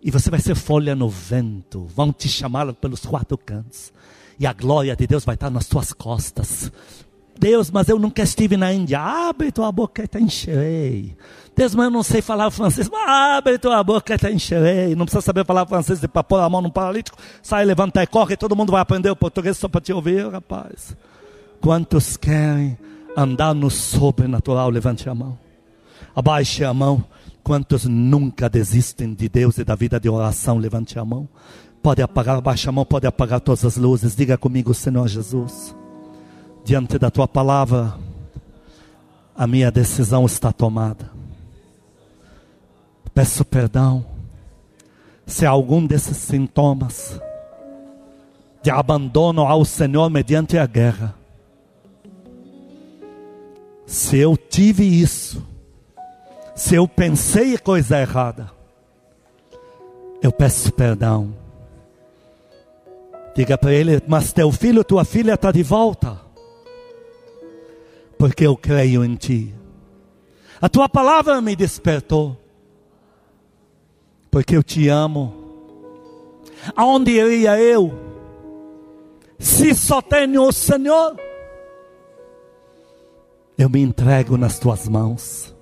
E você vai ser folha no vento, vão te chamar pelos quatro cantos. E a glória de Deus vai estar nas tuas costas. Deus, mas eu nunca estive na Índia. Abre tua boca e te encherei. Deus, mas eu não sei falar francês. Abre tua boca e te encherei. Não precisa saber falar francês para pôr a mão no paralítico. Sai, levanta e corre. Todo mundo vai aprender o português só para te ouvir, rapaz. Quantos querem andar no sobrenatural? Levante a mão. Abaixe a mão. Quantos nunca desistem de Deus e da vida de oração? Levante a mão. Pode apagar, abaixe a mão, pode apagar todas as luzes. Diga comigo, Senhor Jesus diante da tua palavra, a minha decisão está tomada. Peço perdão se algum desses sintomas de abandono ao Senhor mediante a guerra, se eu tive isso, se eu pensei coisa errada, eu peço perdão. Diga para ele, mas teu filho, tua filha está de volta porque eu creio em Ti. A Tua palavra me despertou, porque eu te amo. Aonde iria eu, se só tenho o Senhor? Eu me entrego nas Tuas mãos.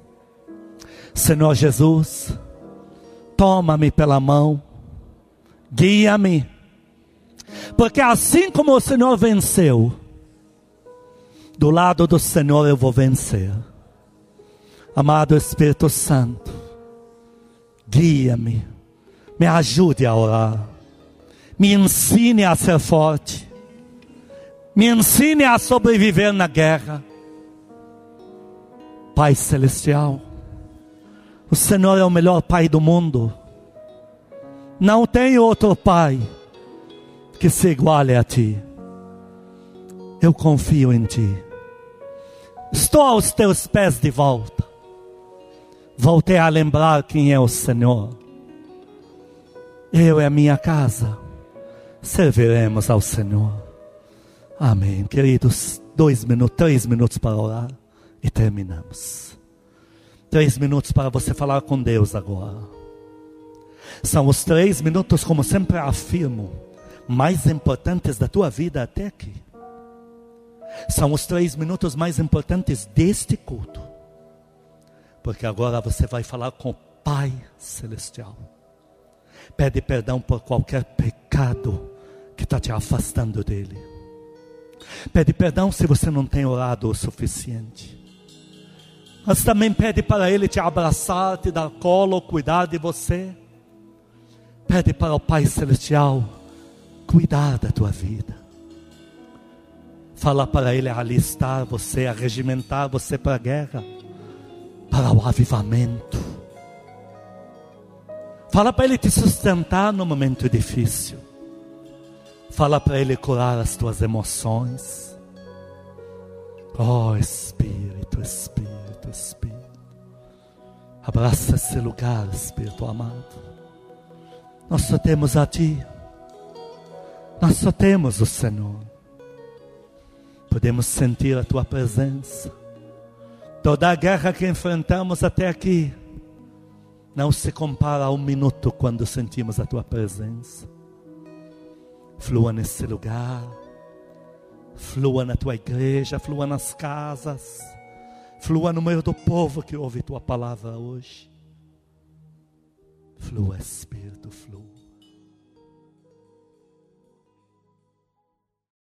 Senhor Jesus, toma-me pela mão, guia-me, porque assim como o Senhor venceu, do lado do Senhor eu vou vencer. Amado Espírito Santo, guia-me, me ajude a orar, me ensine a ser forte, me ensine a sobreviver na guerra. Pai Celestial, o Senhor é o melhor Pai do mundo. Não tem outro Pai que se iguale a Ti. Eu confio em Ti. Estou aos teus pés de volta. Voltei a lembrar quem é o Senhor. Eu e a minha casa serviremos ao Senhor. Amém. Queridos, dois minutos, três minutos para orar e terminamos. Três minutos para você falar com Deus agora. São os três minutos, como sempre afirmo, mais importantes da tua vida até aqui. São os três minutos mais importantes deste culto. Porque agora você vai falar com o Pai Celestial. Pede perdão por qualquer pecado que está te afastando dele. Pede perdão se você não tem orado o suficiente. Mas também pede para Ele te abraçar, te dar colo, cuidar de você. Pede para o Pai Celestial cuidar da tua vida. Fala para Ele alistar você, a regimentar você para a guerra, para o avivamento. Fala para Ele te sustentar no momento difícil. Fala para Ele curar as tuas emoções. Oh Espírito, Espírito, Espírito. Abraça esse lugar, Espírito amado. Nós só temos a Ti. Nós só temos o Senhor podemos sentir a tua presença. Toda a guerra que enfrentamos até aqui não se compara a um minuto quando sentimos a tua presença. Flua nesse lugar, flua na tua igreja, flua nas casas, flua no meio do povo que ouve tua palavra hoje. Flua, Espírito, flua.